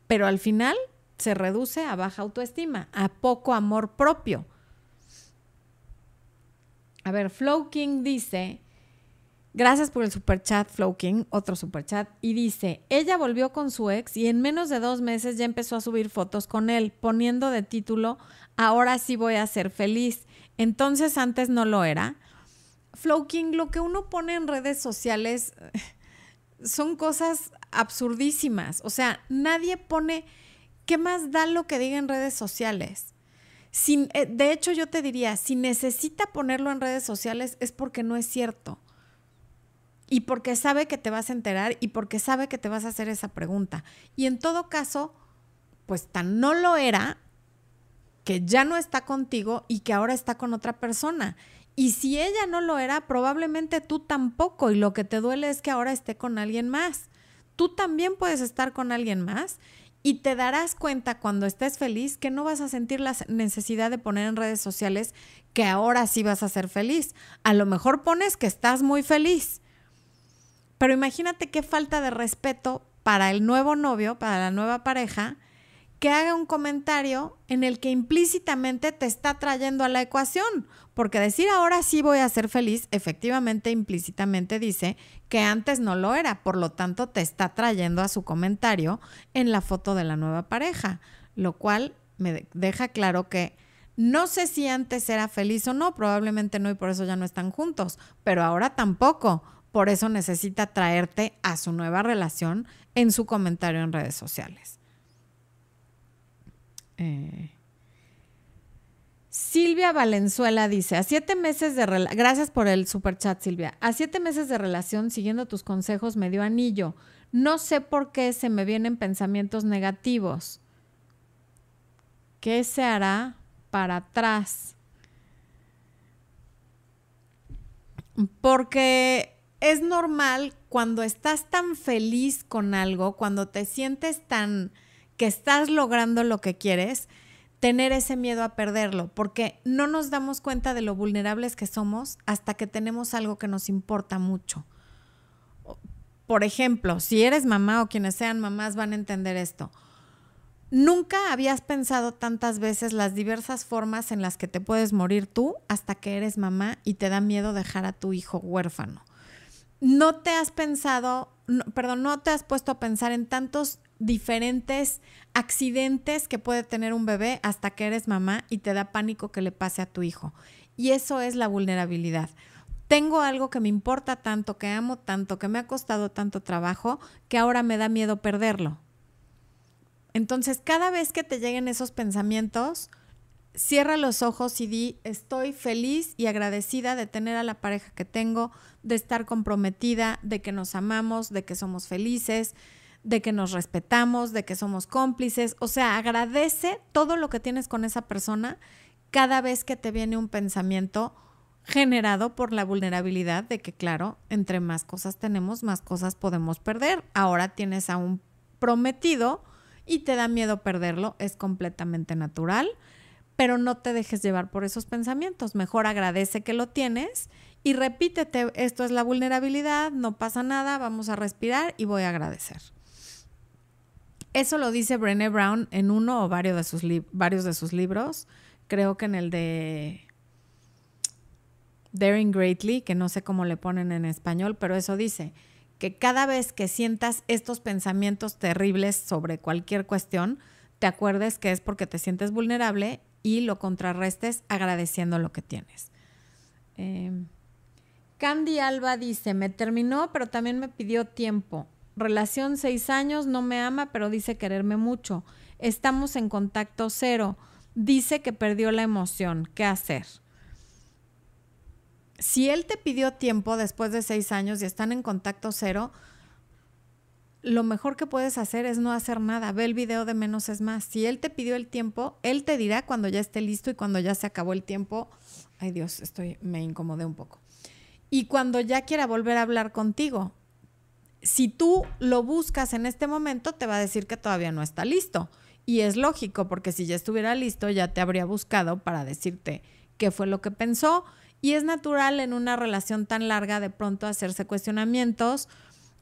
pero al final se reduce a baja autoestima, a poco amor propio. A ver, Flow King dice, gracias por el super chat, Flow King, otro super chat, y dice, ella volvió con su ex y en menos de dos meses ya empezó a subir fotos con él, poniendo de título, ahora sí voy a ser feliz. Entonces antes no lo era. Flow King, lo que uno pone en redes sociales *laughs* son cosas absurdísimas. O sea, nadie pone, ¿qué más da lo que diga en redes sociales? Eh, de hecho, yo te diría, si necesita ponerlo en redes sociales es porque no es cierto. Y porque sabe que te vas a enterar y porque sabe que te vas a hacer esa pregunta. Y en todo caso, pues tan no lo era que ya no está contigo y que ahora está con otra persona. Y si ella no lo era, probablemente tú tampoco. Y lo que te duele es que ahora esté con alguien más. Tú también puedes estar con alguien más y te darás cuenta cuando estés feliz que no vas a sentir la necesidad de poner en redes sociales que ahora sí vas a ser feliz. A lo mejor pones que estás muy feliz. Pero imagínate qué falta de respeto para el nuevo novio, para la nueva pareja, que haga un comentario en el que implícitamente te está trayendo a la ecuación, porque decir ahora sí voy a ser feliz, efectivamente, implícitamente dice que antes no lo era, por lo tanto te está trayendo a su comentario en la foto de la nueva pareja, lo cual me deja claro que no sé si antes era feliz o no, probablemente no y por eso ya no están juntos, pero ahora tampoco. Por eso necesita traerte a su nueva relación en su comentario en redes sociales. Eh, Silvia Valenzuela dice, a siete meses de gracias por el super chat Silvia, a siete meses de relación, siguiendo tus consejos, me dio anillo. No sé por qué se me vienen pensamientos negativos. ¿Qué se hará para atrás? Porque es normal cuando estás tan feliz con algo, cuando te sientes tan que estás logrando lo que quieres, tener ese miedo a perderlo, porque no nos damos cuenta de lo vulnerables que somos hasta que tenemos algo que nos importa mucho. Por ejemplo, si eres mamá o quienes sean mamás van a entender esto. Nunca habías pensado tantas veces las diversas formas en las que te puedes morir tú hasta que eres mamá y te da miedo dejar a tu hijo huérfano. No te has pensado, perdón, no te has puesto a pensar en tantos diferentes accidentes que puede tener un bebé hasta que eres mamá y te da pánico que le pase a tu hijo. Y eso es la vulnerabilidad. Tengo algo que me importa tanto, que amo tanto, que me ha costado tanto trabajo, que ahora me da miedo perderlo. Entonces, cada vez que te lleguen esos pensamientos, cierra los ojos y di, estoy feliz y agradecida de tener a la pareja que tengo, de estar comprometida, de que nos amamos, de que somos felices, de que nos respetamos, de que somos cómplices. O sea, agradece todo lo que tienes con esa persona cada vez que te viene un pensamiento generado por la vulnerabilidad de que, claro, entre más cosas tenemos, más cosas podemos perder. Ahora tienes a un prometido y te da miedo perderlo, es completamente natural, pero no te dejes llevar por esos pensamientos. Mejor agradece que lo tienes y repítete, esto es la vulnerabilidad, no pasa nada, vamos a respirar y voy a agradecer. Eso lo dice Brené Brown en uno o varios de sus, varios de sus libros. Creo que en el de Daring Greatly, que no sé cómo le ponen en español, pero eso dice que cada vez que sientas estos pensamientos terribles sobre cualquier cuestión, te acuerdes que es porque te sientes vulnerable y lo contrarrestes agradeciendo lo que tienes. Em, Candy Alba dice, me terminó, pero también me pidió tiempo. Relación seis años, no me ama, pero dice quererme mucho. Estamos en contacto cero. Dice que perdió la emoción. ¿Qué hacer? Si él te pidió tiempo después de seis años y están en contacto cero, lo mejor que puedes hacer es no hacer nada. Ve el video de menos es más. Si él te pidió el tiempo, él te dirá cuando ya esté listo y cuando ya se acabó el tiempo. Ay Dios, estoy, me incomodé un poco. Y cuando ya quiera volver a hablar contigo, si tú lo buscas en este momento, te va a decir que todavía no está listo. Y es lógico, porque si ya estuviera listo, ya te habría buscado para decirte qué fue lo que pensó. Y es natural en una relación tan larga de pronto hacerse cuestionamientos,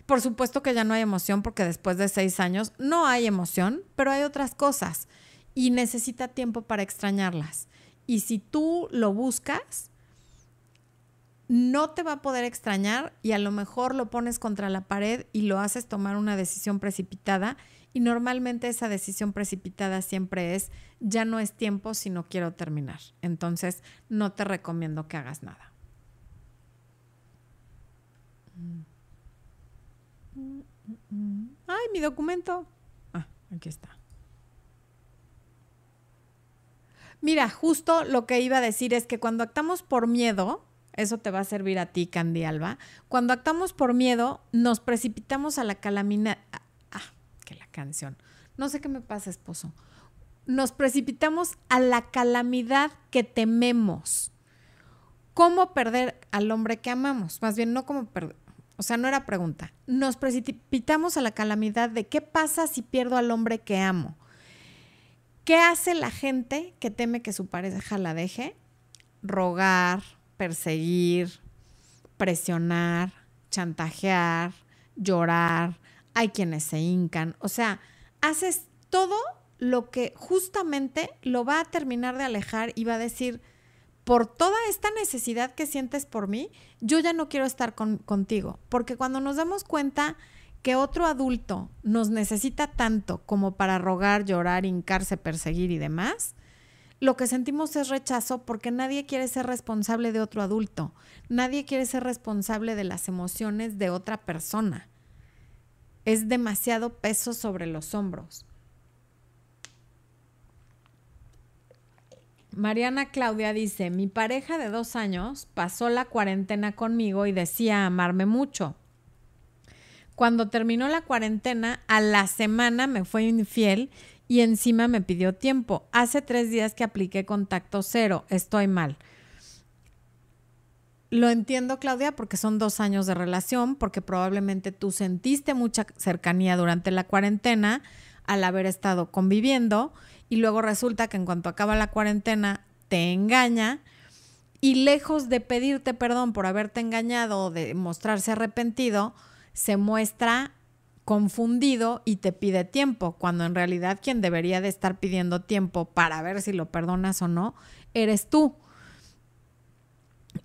Por supuesto que ya no hay emoción porque después de seis años no hay emoción, pero hay otras cosas y necesita tiempo para extrañarlas. Y si tú lo buscas, no te va a poder extrañar y a lo mejor lo pones contra la pared y lo haces tomar una decisión precipitada y normalmente esa decisión precipitada siempre es ya no es tiempo si no quiero terminar. Entonces no te recomiendo que hagas nada. Ay, mi documento. Ah, aquí está. Mira, justo lo que iba a decir es que cuando actuamos por miedo, eso te va a servir a ti, Candy Alba. Cuando actuamos por miedo, nos precipitamos a la calamidad. Ah, que la canción. No sé qué me pasa, esposo. Nos precipitamos a la calamidad que tememos. ¿Cómo perder al hombre que amamos? Más bien, no cómo perder. O sea, no era pregunta. Nos precipitamos a la calamidad de qué pasa si pierdo al hombre que amo. ¿Qué hace la gente que teme que su pareja la deje? Rogar, perseguir, presionar, chantajear, llorar. Hay quienes se hincan. O sea, haces todo lo que justamente lo va a terminar de alejar y va a decir, por toda esta necesidad que sientes por mí, yo ya no quiero estar contigo. Porque cuando nos damos cuenta que otro adulto nos necesita tanto como para rogar, llorar, hincarse, perseguir y demás, lo que sentimos es rechazo porque nadie quiere ser responsable de otro adulto. Nadie quiere ser responsable de las emociones de otra persona. Es demasiado peso sobre los hombros. Mariana Claudia dice, mi pareja de dos años pasó la cuarentena conmigo y decía amarme mucho. Cuando terminó la cuarentena, a la semana me fue infiel y encima me pidió tiempo. Hace tres días que apliqué contacto cero. Estoy mal. Lo entiendo, Claudia, porque son dos años de relación, porque probablemente tú sentiste mucha cercanía durante la cuarentena al haber estado conviviendo y luego resulta que en cuanto acaba la cuarentena te engaña y lejos de pedirte perdón por haberte engañado o de mostrarse arrepentido, se muestra confundido y te pide tiempo, cuando en realidad quien debería de estar pidiendo tiempo para ver si lo perdonas o no, eres tú.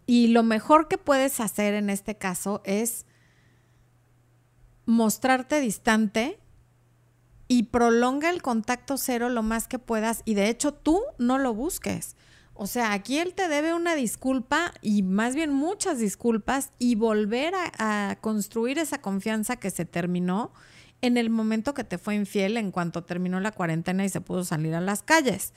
Y lo mejor que puedes hacer en este caso es mostrarte distante y prolonga el contacto cero lo más que puedas y de hecho tú no lo busques. O sea, aquí él te debe una disculpa y más bien muchas disculpas y volver a, construir esa confianza que se terminó en el momento que te fue infiel en cuanto terminó la cuarentena y se pudo salir a las calles.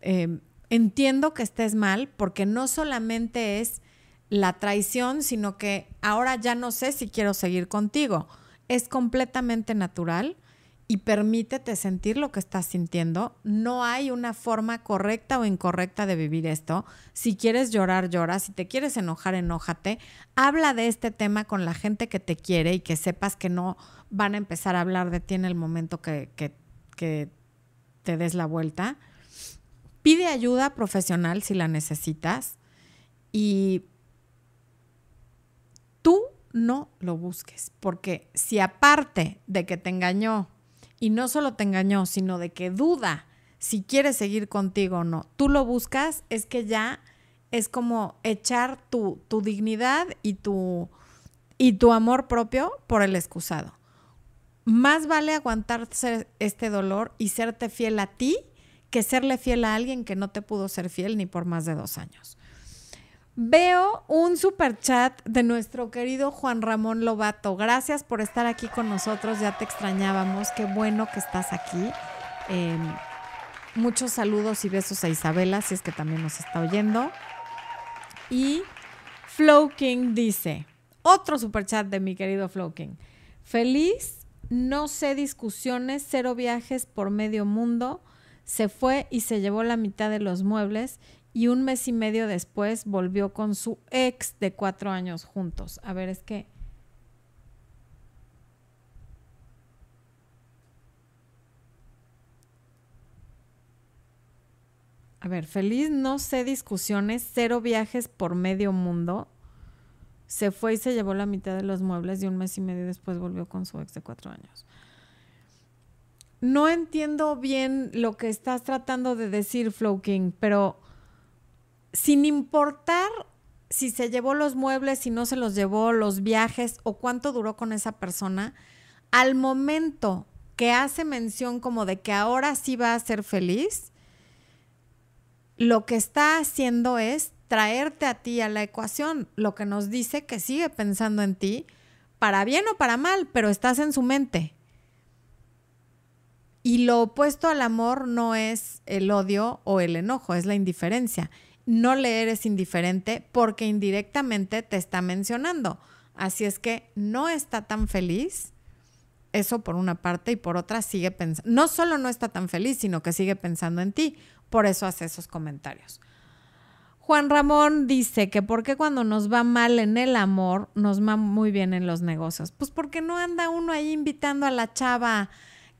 Em, entiendo que estés mal porque no solamente es la traición, sino que ahora ya no sé si quiero seguir contigo. Es completamente natural y permítete sentir lo que estás sintiendo. No hay una forma correcta o incorrecta de vivir esto. Si quieres llorar, llora. Si te quieres enojar, enójate. Habla de este tema con la gente que te quiere y que sepas que no van a empezar a hablar de ti en el momento que, que, que te des la vuelta. Pide ayuda profesional si la necesitas y tú no lo busques, porque si aparte de que te engañó, y no solo te engañó, sino de que duda si quiere seguir contigo o no, tú lo buscas, es que ya es como echar tu, tu dignidad y tu, y tu amor propio por el excusado. Más vale aguantarse este dolor y serte fiel a ti que serle fiel a alguien que no te pudo ser fiel ni por más de dos años. Veo un super chat de nuestro querido Juan Ramón Lobato. Gracias por estar aquí con nosotros, ya te extrañábamos. Qué bueno que estás aquí. Em, muchos saludos y besos a Isabela, si es que también nos está oyendo. Y Flow King dice, otro super chat de mi querido Flow King. Feliz, no sé discusiones, cero viajes por medio mundo. Se fue y se llevó la mitad de los muebles y un mes y medio después volvió con su ex de cuatro años juntos. A ver, es que... A ver, feliz, no sé discusiones, cero viajes por medio mundo. Se fue y se llevó la mitad de los muebles y un mes y medio después volvió con su ex de cuatro años. No entiendo bien lo que estás tratando de decir, Flow King, pero sin importar si se llevó los muebles, si no se los llevó, los viajes o cuánto duró con esa persona, al momento que hace mención como de que ahora sí va a ser feliz, lo que está haciendo es traerte a ti a la ecuación, lo que nos dice que sigue pensando en ti, para bien o para mal, pero estás en su mente. Y lo opuesto al amor no es el odio o el enojo, es la indiferencia. No le eres indiferente porque indirectamente te está mencionando. Así es que no está tan feliz eso por una parte y por otra sigue pensando, no solo no está tan feliz, sino que sigue pensando en ti. Por eso hace esos comentarios. Juan Ramón dice que por qué cuando nos va mal en el amor, nos va muy bien en los negocios. Pues porque no anda uno ahí invitando a la chava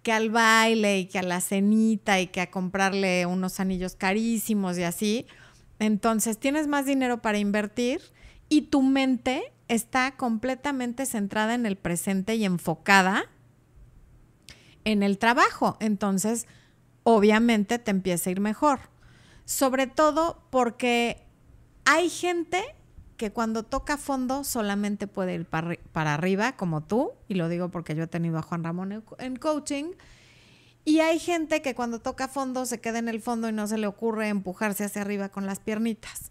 que al baile y que a la cenita y que a comprarle unos anillos carísimos y así. Entonces tienes más dinero para invertir y tu mente está completamente centrada en el presente y enfocada en el trabajo. Entonces, obviamente te empieza a ir mejor. Sobre todo porque hay gente que cuando toca fondo solamente puede ir para, arriba, como tú, y lo digo porque yo he tenido a Juan Ramón en coaching, y hay gente que cuando toca fondo se queda en el fondo y no se le ocurre empujarse hacia arriba con las piernitas.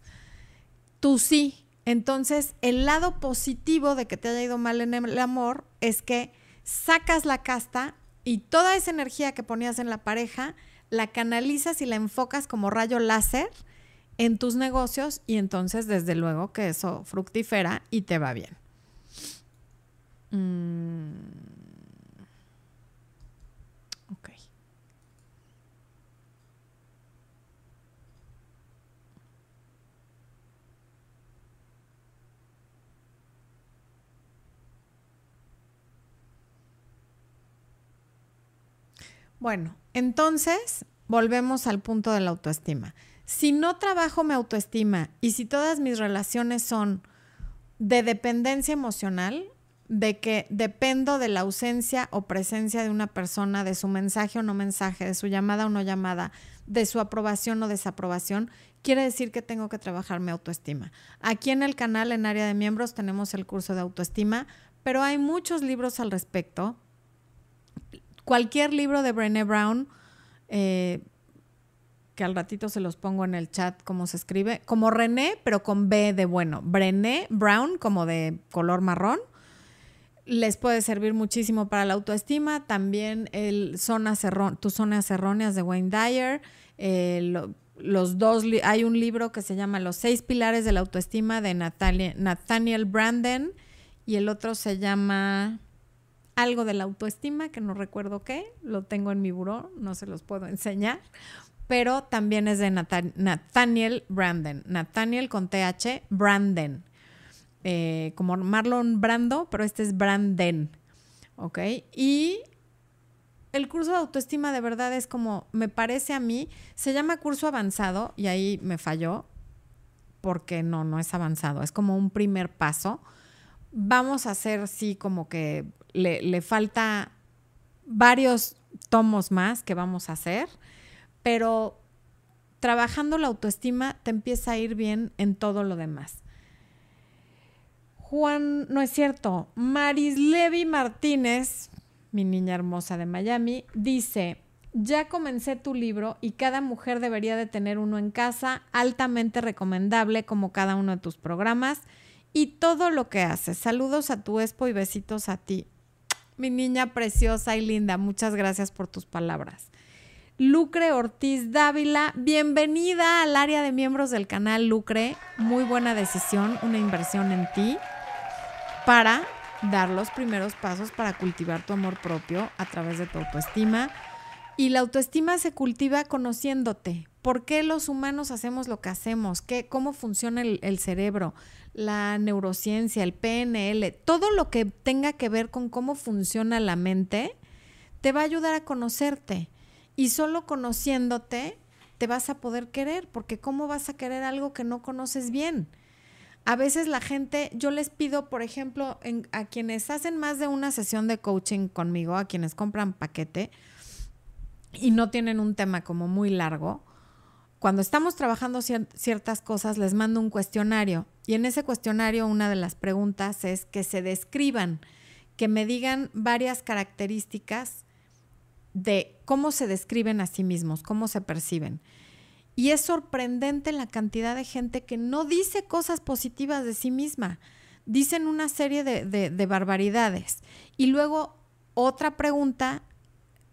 Tú sí. Entonces, el lado positivo de que te haya ido mal en el amor es que sacas la casta y toda esa energía que ponías en la pareja la canalizas y la enfocas como rayo láser en tus negocios y entonces desde luego que eso fructifera y te va bien. Mm. Ok. Bueno, entonces volvemos al punto de la autoestima. Si no trabajo mi autoestima y si todas mis relaciones son de dependencia emocional, de que dependo de la ausencia o presencia de una persona, de su mensaje o no mensaje, de su llamada o no llamada, de su aprobación o desaprobación, quiere decir que tengo que trabajar mi autoestima. Aquí en el canal, en área de miembros, tenemos el curso de autoestima, pero hay muchos libros al respecto cualquier libro de Brené Brown, eh, que al ratito se los pongo en el chat cómo se escribe, como René, pero con B de bueno. Brené Brown, como de color marrón. Les puede servir muchísimo para la autoestima. También el tus zonas erróneas de Wayne Dyer. Eh, los dos, hay un libro que se llama Los seis pilares de la autoestima de Nathaniel Branden y el otro se llama algo de la autoestima, que no recuerdo qué, lo tengo en mi buró, no se los puedo enseñar, pero también es de Nathaniel Branden, Nathaniel con TH, Branden, eh, como Marlon Brando, pero este es Branden, ¿ok? Y el curso de autoestima de verdad es como, me parece a mí, se llama curso avanzado y ahí me falló, porque no, no es avanzado, es como un primer paso. Vamos a hacer, sí, como que le, falta varios tomos más que vamos a hacer, pero trabajando la autoestima te empieza a ir bien en todo lo demás. Juan, no es cierto, Maris Levi Martínez, mi niña hermosa de Miami, dice, ya comencé tu libro y cada mujer debería de tener uno en casa, altamente recomendable como cada uno de tus programas y todo lo que haces. Saludos a tu expo y besitos a ti. Mi niña preciosa y linda, muchas gracias por tus palabras. Lucre Ortiz Dávila, bienvenida al área de miembros del canal Lucre. Muy buena decisión, una inversión en ti para dar los primeros pasos para cultivar tu amor propio a través de tu autoestima. Y la autoestima se cultiva conociéndote. ¿Por qué los humanos hacemos lo que hacemos? ¿Qué, ¿Cómo funciona el, el cerebro? La neurociencia, el PNL, todo lo que tenga que ver con cómo funciona la mente, te va a ayudar a conocerte. Y solo conociéndote te vas a poder querer, porque ¿cómo vas a querer algo que no conoces bien? A veces la gente, yo les pido, por ejemplo, a quienes hacen más de una sesión de coaching conmigo, a quienes compran paquete y no tienen un tema como muy largo, cuando estamos trabajando ciertas cosas, les mando un cuestionario y en ese cuestionario una de las preguntas es que se describan, que me digan varias características de cómo se describen a sí mismos, cómo se perciben. Y es sorprendente la cantidad de gente que no dice cosas positivas de sí misma, dicen una serie de, de barbaridades. Y luego otra pregunta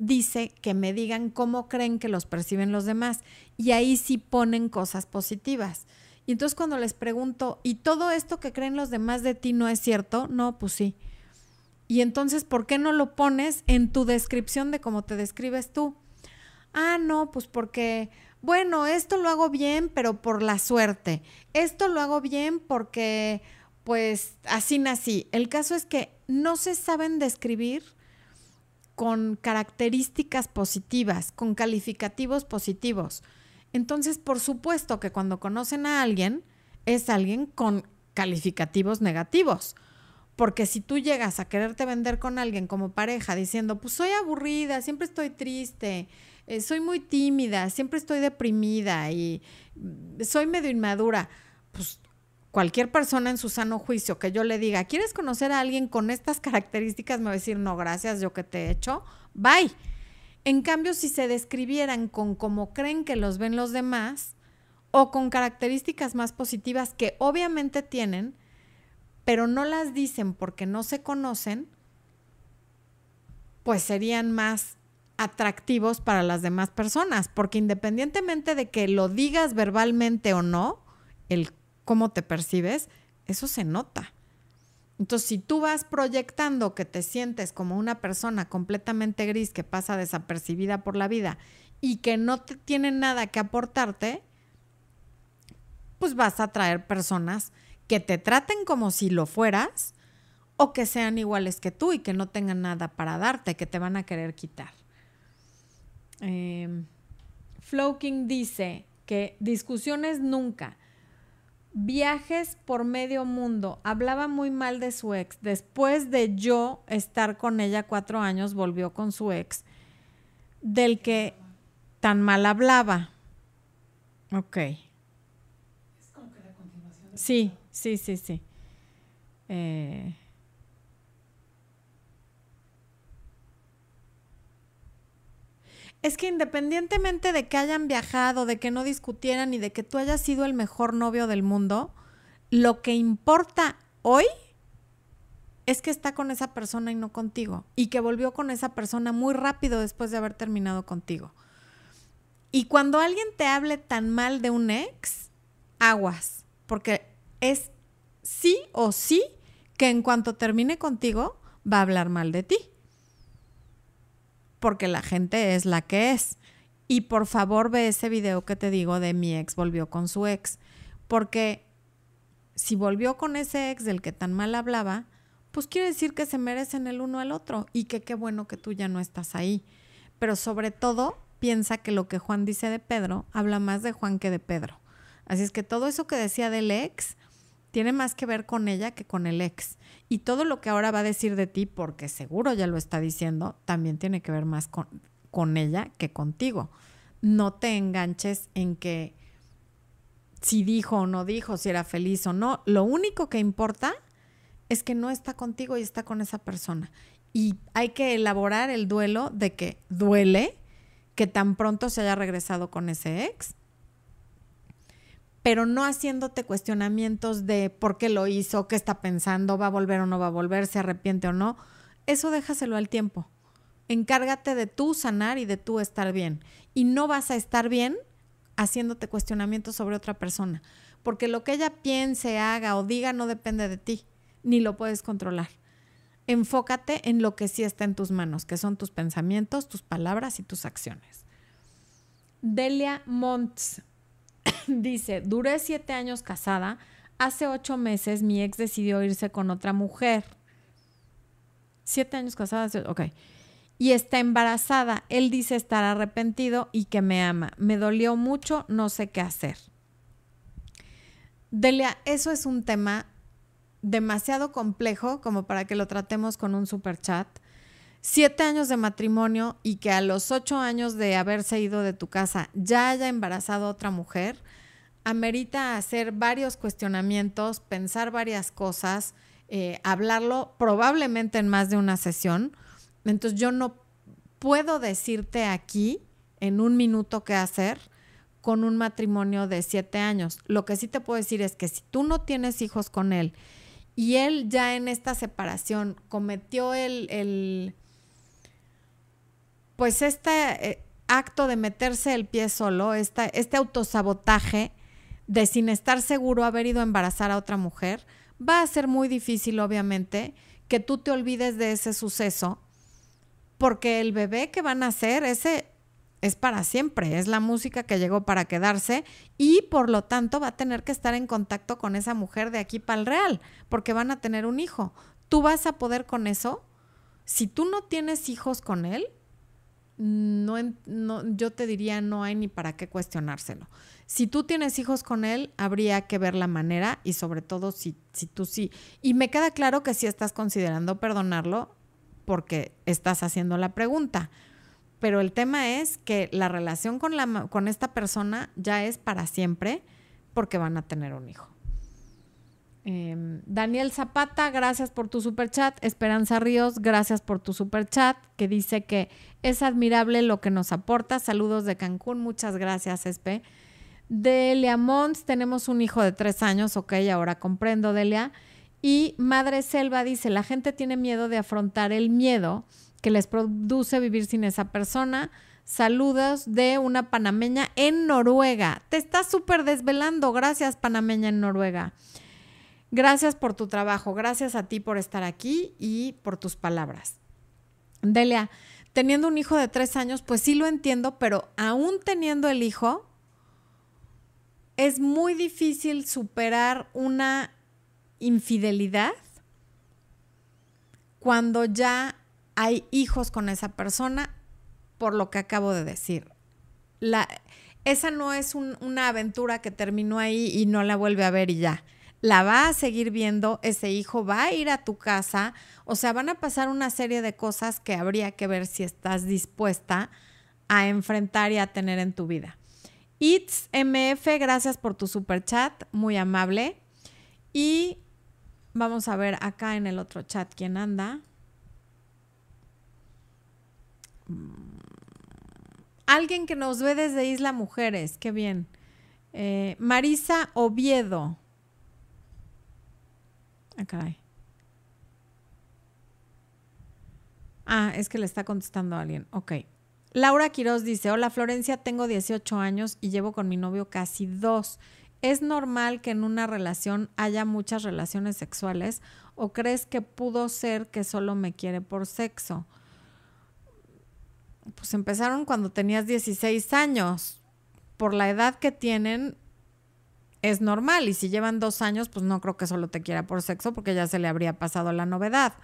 dice que me digan cómo creen que los perciben los demás. Y ahí sí ponen cosas positivas. Y entonces cuando les pregunto, ¿y todo esto que creen los demás de ti no es cierto? No, pues sí. Y entonces, ¿por qué no lo pones en tu descripción de cómo te describes tú? Ah, no, pues porque, bueno, esto lo hago bien, pero por la suerte. Esto lo hago bien porque, pues, así nací. El caso es que no se saben describir con características positivas, con calificativos positivos. Entonces, por supuesto que cuando conocen a alguien, es alguien con calificativos negativos. Porque si tú llegas a quererte vender con alguien como pareja diciendo, pues soy aburrida, siempre estoy triste, eh, soy muy tímida, siempre estoy deprimida y mm, soy medio inmadura, pues cualquier persona en su sano juicio que yo le diga, ¿quieres conocer a alguien con estas características? Me va a decir, no, gracias, yo que te he hecho, bye. En cambio, si se describieran con cómo creen que los ven los demás o con características más positivas que obviamente tienen, pero no las dicen porque no se conocen, pues serían más atractivos para las demás personas, porque independientemente de que lo digas verbalmente o no, el cómo te percibes, eso se nota. Entonces, si tú vas proyectando que te sientes como una persona completamente gris que pasa desapercibida por la vida y que no te tiene nada que aportarte, pues vas a traer personas que te traten como si lo fueras o que sean iguales que tú y que no tengan nada para darte, que te van a querer quitar. Eh, Floking dice que discusiones nunca, Viajes por medio mundo. Hablaba muy mal de su ex. Después de yo estar con ella cuatro años, volvió con su ex, del que tan mal hablaba. Ok. Es como que la continuación. Sí, sí, sí, sí. Eh, es que independientemente de que hayan viajado, de que no discutieran y de que tú hayas sido el mejor novio del mundo, lo que importa hoy es que está con esa persona y no contigo. Y que volvió con esa persona muy rápido después de haber terminado contigo. Y cuando alguien te hable tan mal de un ex, aguas, porque es sí o sí que en cuanto termine contigo va a hablar mal de ti porque la gente es la que es. Y por favor ve ese video que te digo de mi ex volvió con su ex, porque si volvió con ese ex del que tan mal hablaba, pues quiere decir que se merecen el uno al otro y que qué bueno que tú ya no estás ahí. Pero sobre todo, piensa que lo que Juan dice de Pedro habla más de Juan que de Pedro. Así es que todo eso que decía del ex tiene más que ver con ella que con el ex. Y todo lo que ahora va a decir de ti, porque seguro ya lo está diciendo, también tiene que ver más con, con ella que contigo. No te enganches en que si dijo o no dijo, si era feliz o no. Lo único que importa es que no está contigo y está con esa persona. Y hay que elaborar el duelo de que duele que tan pronto se haya regresado con ese ex pero no haciéndote cuestionamientos de por qué lo hizo, qué está pensando, va a volver o no va a volver, se arrepiente o no. Eso déjaselo al tiempo. Encárgate de tú sanar y de tú estar bien. Y no vas a estar bien haciéndote cuestionamientos sobre otra persona, porque lo que ella piense, haga o diga no depende de ti, ni lo puedes controlar. Enfócate en lo que sí está en tus manos, que son tus pensamientos, tus palabras y tus acciones. Delia Monts *laughs* dice, duré siete años casada, hace ocho meses mi ex decidió irse con otra mujer. Siete años casada, ok. Y está embarazada. Él dice estar arrepentido y que me ama. Me dolió mucho, no sé qué hacer. Delia, eso es un tema demasiado complejo como para que lo tratemos con un super chat. Siete años de matrimonio y que a los ocho años de haberse ido de tu casa ya haya embarazado a otra mujer, amerita hacer varios cuestionamientos, pensar varias cosas, eh, hablarlo probablemente en más de una sesión. Entonces yo no puedo decirte aquí en un minuto qué hacer con un matrimonio de siete años. Lo que sí te puedo decir es que si tú no tienes hijos con él y él ya en esta separación cometió el, el pues este eh, acto de meterse el pie solo, esta, este autosabotaje de sin estar seguro haber ido a embarazar a otra mujer, va a ser muy difícil, obviamente, que tú te olvides de ese suceso, porque el bebé que van a nacer, ese es para siempre, es la música que llegó para quedarse y por lo tanto va a tener que estar en contacto con esa mujer de aquí para el real, porque van a tener un hijo. ¿Tú vas a poder con eso? Si tú no tienes hijos con él, no, no, yo te diría no hay ni para qué cuestionárselo. Si tú tienes hijos con él, habría que ver la manera y sobre todo si, si tú sí. Y me queda claro que sí estás considerando perdonarlo porque estás haciendo la pregunta pero el tema es que la relación con, la, con esta persona ya es para siempre porque van a tener un hijo. Em, Daniel Zapata, gracias por tu super chat. Esperanza Ríos, gracias por tu super chat, que dice que es admirable lo que nos aporta. Saludos de Cancún, muchas gracias, Espe. Delia Mons, tenemos un hijo de tres años, ok, ahora comprendo, Delia. Y Madre Selva dice, la gente tiene miedo de afrontar el miedo que les produce vivir sin esa persona. Saludos de una panameña en Noruega. Te estás súper desvelando. Gracias, panameña en Noruega. Gracias por tu trabajo. Gracias a ti por estar aquí y por tus palabras. Delia, teniendo un hijo de tres años, pues sí lo entiendo, pero aún teniendo el hijo, es muy difícil superar una infidelidad cuando ya hay hijos con esa persona, por lo que acabo de decir. Esa no es una aventura que terminó ahí y no la vuelve a ver y ya. La va a seguir viendo, ese hijo va a ir a tu casa, o sea, van a pasar una serie de cosas que habría que ver si estás dispuesta a enfrentar y a tener en tu vida. It's MF, gracias por tu super chat, muy amable. Y vamos a ver acá en el otro chat quién anda. Alguien que nos ve desde Isla Mujeres, qué bien. Eh, Marisa Oviedo. Ah, Ah, es que le está contestando a alguien. Ok. Laura Quiroz dice, hola Florencia, tengo 18 años y llevo con mi novio casi dos. ¿Es normal que en una relación haya muchas relaciones sexuales o crees que pudo ser que solo me quiere por sexo? pues empezaron cuando tenías 16 años. Por la edad que tienen, es normal. Y si llevan dos años, pues no creo que solo te quiera por sexo, porque ya se le habría pasado la novedad.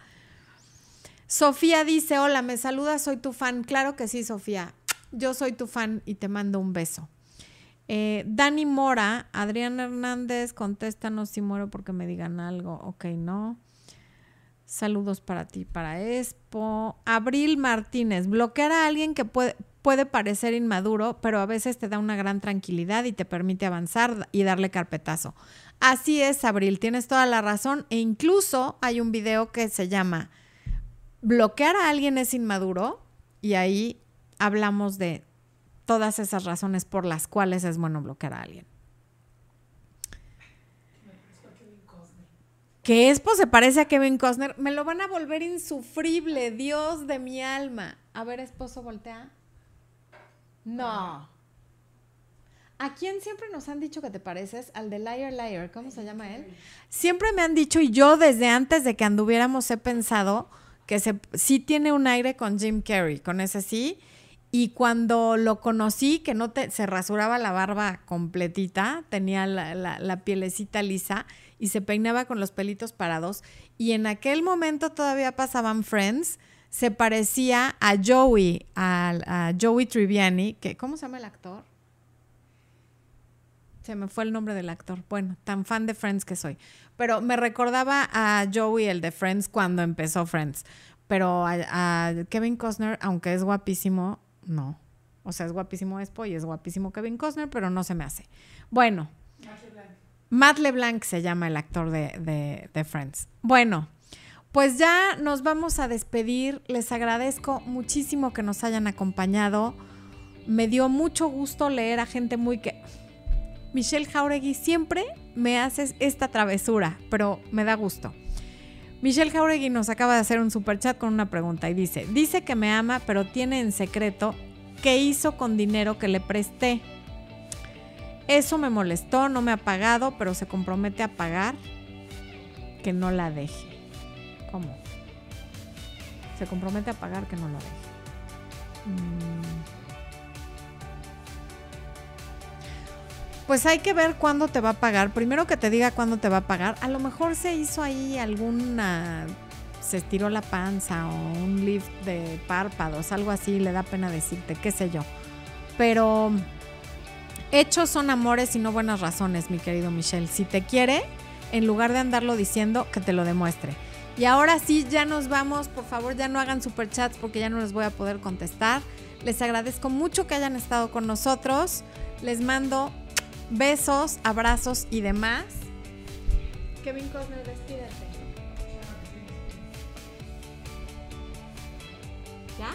Sofía dice, hola, me saluda, soy tu fan. Claro que sí, Sofía. Yo soy tu fan y te mando un beso. Eh, Dani Mora, Adrián Hernández, contéstanos si muero porque me digan algo. Ok, no. Saludos para ti, para Expo. Abril Martínez, bloquear a alguien que puede, puede parecer inmaduro, pero a veces te da una gran tranquilidad y te permite avanzar y darle carpetazo. Así es, Abril, tienes toda la razón. E incluso hay un video que se llama Bloquear a alguien es inmaduro y ahí hablamos de todas esas razones por las cuales es bueno bloquear a alguien. que Expo se parece a Kevin Costner, me lo van a volver insufrible, Dios de mi alma. A ver, esposo, voltea. No. ¿A quién siempre nos han dicho que te pareces? Al de Liar Liar, ¿cómo se llama él? Siempre me han dicho, y yo desde antes de que anduviéramos he pensado que se, sí tiene un aire con Jim Carrey, con ese sí. Y cuando lo conocí, que no te, se rasuraba la barba completita, tenía la, la pielecita lisa, y se peinaba con los pelitos parados. Y en aquel momento todavía pasaban Friends. Se parecía a Joey, a, Joey Triviani, que, ¿cómo se llama el actor? Se me fue el nombre del actor. Bueno, tan fan de Friends que soy. Pero me recordaba a Joey, el de Friends, cuando empezó Friends. Pero a, a Kevin Costner, aunque es guapísimo, no. O sea, es guapísimo Expo y es guapísimo Kevin Costner, pero no se me hace. Bueno, Matt LeBlanc. Matt LeBlanc se llama el actor de, de- de Friends. Bueno, pues ya nos vamos a despedir. Les agradezco muchísimo que nos hayan acompañado. Me dio mucho gusto leer a gente muy que... Michelle Jauregui, siempre me haces esta travesura, pero me da gusto. Michelle Jauregui nos acaba de hacer un super chat con una pregunta y dice, dice que me ama, pero tiene en secreto qué hizo con dinero que le presté. Eso me molestó, no me ha pagado, pero se compromete a pagar que no la deje. ¿Cómo? Se compromete a pagar que no la deje. Mm. Pues hay que ver cuándo te va a pagar. Primero que te diga cuándo te va a pagar. A lo mejor se hizo ahí alguna. Se estiró la panza o un lift de párpados, algo así. Le da pena decirte, qué sé yo. Pero hechos son amores y no buenas razones, mi querido Michelle. Si te quiere, en lugar de andarlo diciendo, que te lo demuestre. Y ahora sí, ya nos vamos. Por favor, ya no hagan superchats porque ya no les voy a poder contestar. Les agradezco mucho que hayan estado con nosotros. Les mando besos, abrazos y demás. Kevin Costner, despídete. ¿Ya?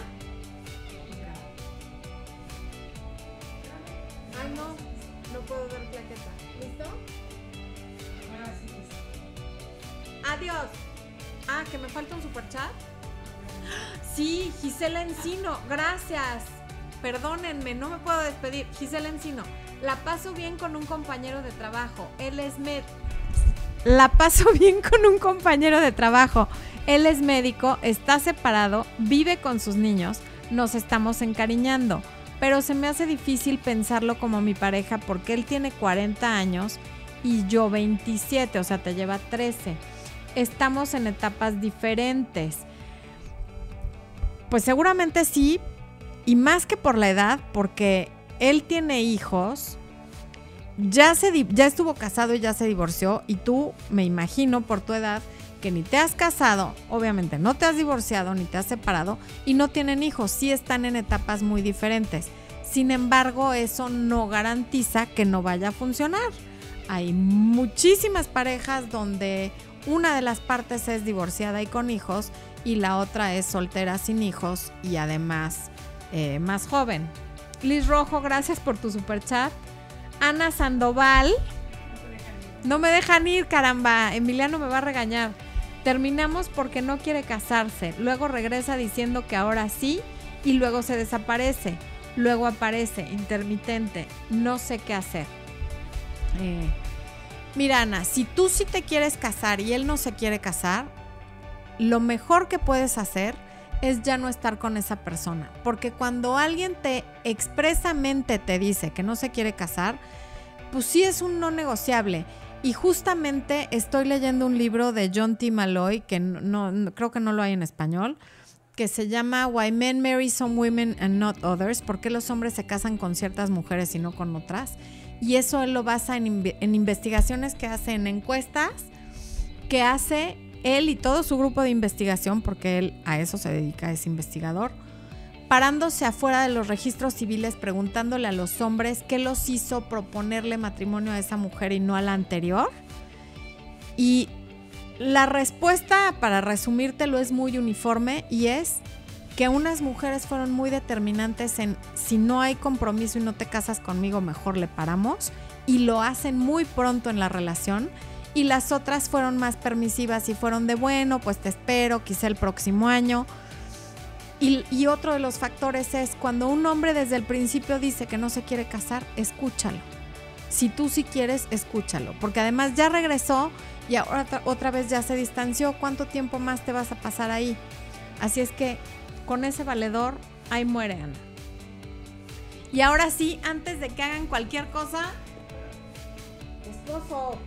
Ay, no. No puedo ver plaqueta. ¿Listo? Ahora sí, pues. Adiós. Ah, que me falta un superchat. Sí, Gisela Encino, gracias. Perdónenme, no me puedo despedir. Gisela Encino, la paso bien con un compañero de trabajo. Él es med. La paso *laughs* bien con un compañero de trabajo. Él es médico, está separado, vive con sus niños, nos estamos encariñando. Pero se me hace difícil pensarlo como mi pareja porque él tiene 40 años y yo 27, o sea, te lleva 13 estamos en etapas diferentes. Pues seguramente sí, y más que por la edad, porque él tiene hijos, ya, se, ya estuvo casado y ya se divorció, y tú, me imagino, por tu edad, que ni te has casado, obviamente no te has divorciado ni te has separado, y no tienen hijos, sí están en etapas muy diferentes. Sin embargo, eso no garantiza que no vaya a funcionar. Hay muchísimas parejas donde una de las partes es divorciada y con hijos y la otra es soltera sin hijos y además eh, más joven. Liz Rojo, gracias por tu super chat. Ana Sandoval, no me dejan ir, caramba. Emiliano me va a regañar. Terminamos porque no quiere casarse. Luego regresa diciendo que ahora sí y luego se desaparece. Luego aparece intermitente. No sé qué hacer. Eh, Mira, Ana, si tú sí te quieres casar y él no se quiere casar, lo mejor que puedes hacer es ya no estar con esa persona. Porque cuando alguien te expresamente te dice que no se quiere casar, pues sí es un no negociable. Y justamente estoy leyendo un libro de John T. Malloy, que no, creo que no lo hay en español, que se llama Why Men Marry Some Women and Not Others, por qué los hombres se casan con ciertas mujeres y no con otras. Y eso él lo basa en, inve- en investigaciones que hace en encuestas, que hace él y todo su grupo de investigación, porque él a eso se dedica, es investigador, parándose afuera de los registros civiles preguntándole a los hombres qué los hizo proponerle matrimonio a esa mujer y no a la anterior. Y la respuesta, para resumírtelo, es muy uniforme y es que unas mujeres fueron muy determinantes en si no hay compromiso y no te casas conmigo, mejor le paramos. Y lo hacen muy pronto en la relación. Y las otras fueron más permisivas y fueron de, bueno, pues te espero, quizá el próximo año. Y, otro de los factores es cuando un hombre desde el principio dice que no se quiere casar, escúchalo. Si tú sí quieres, escúchalo. Porque además ya regresó y ahora otra vez ya se distanció. ¿Cuánto tiempo más te vas a pasar ahí? Así es que con ese valedor, ahí muere Ana. Y ahora sí, antes de que hagan cualquier cosa, esposo,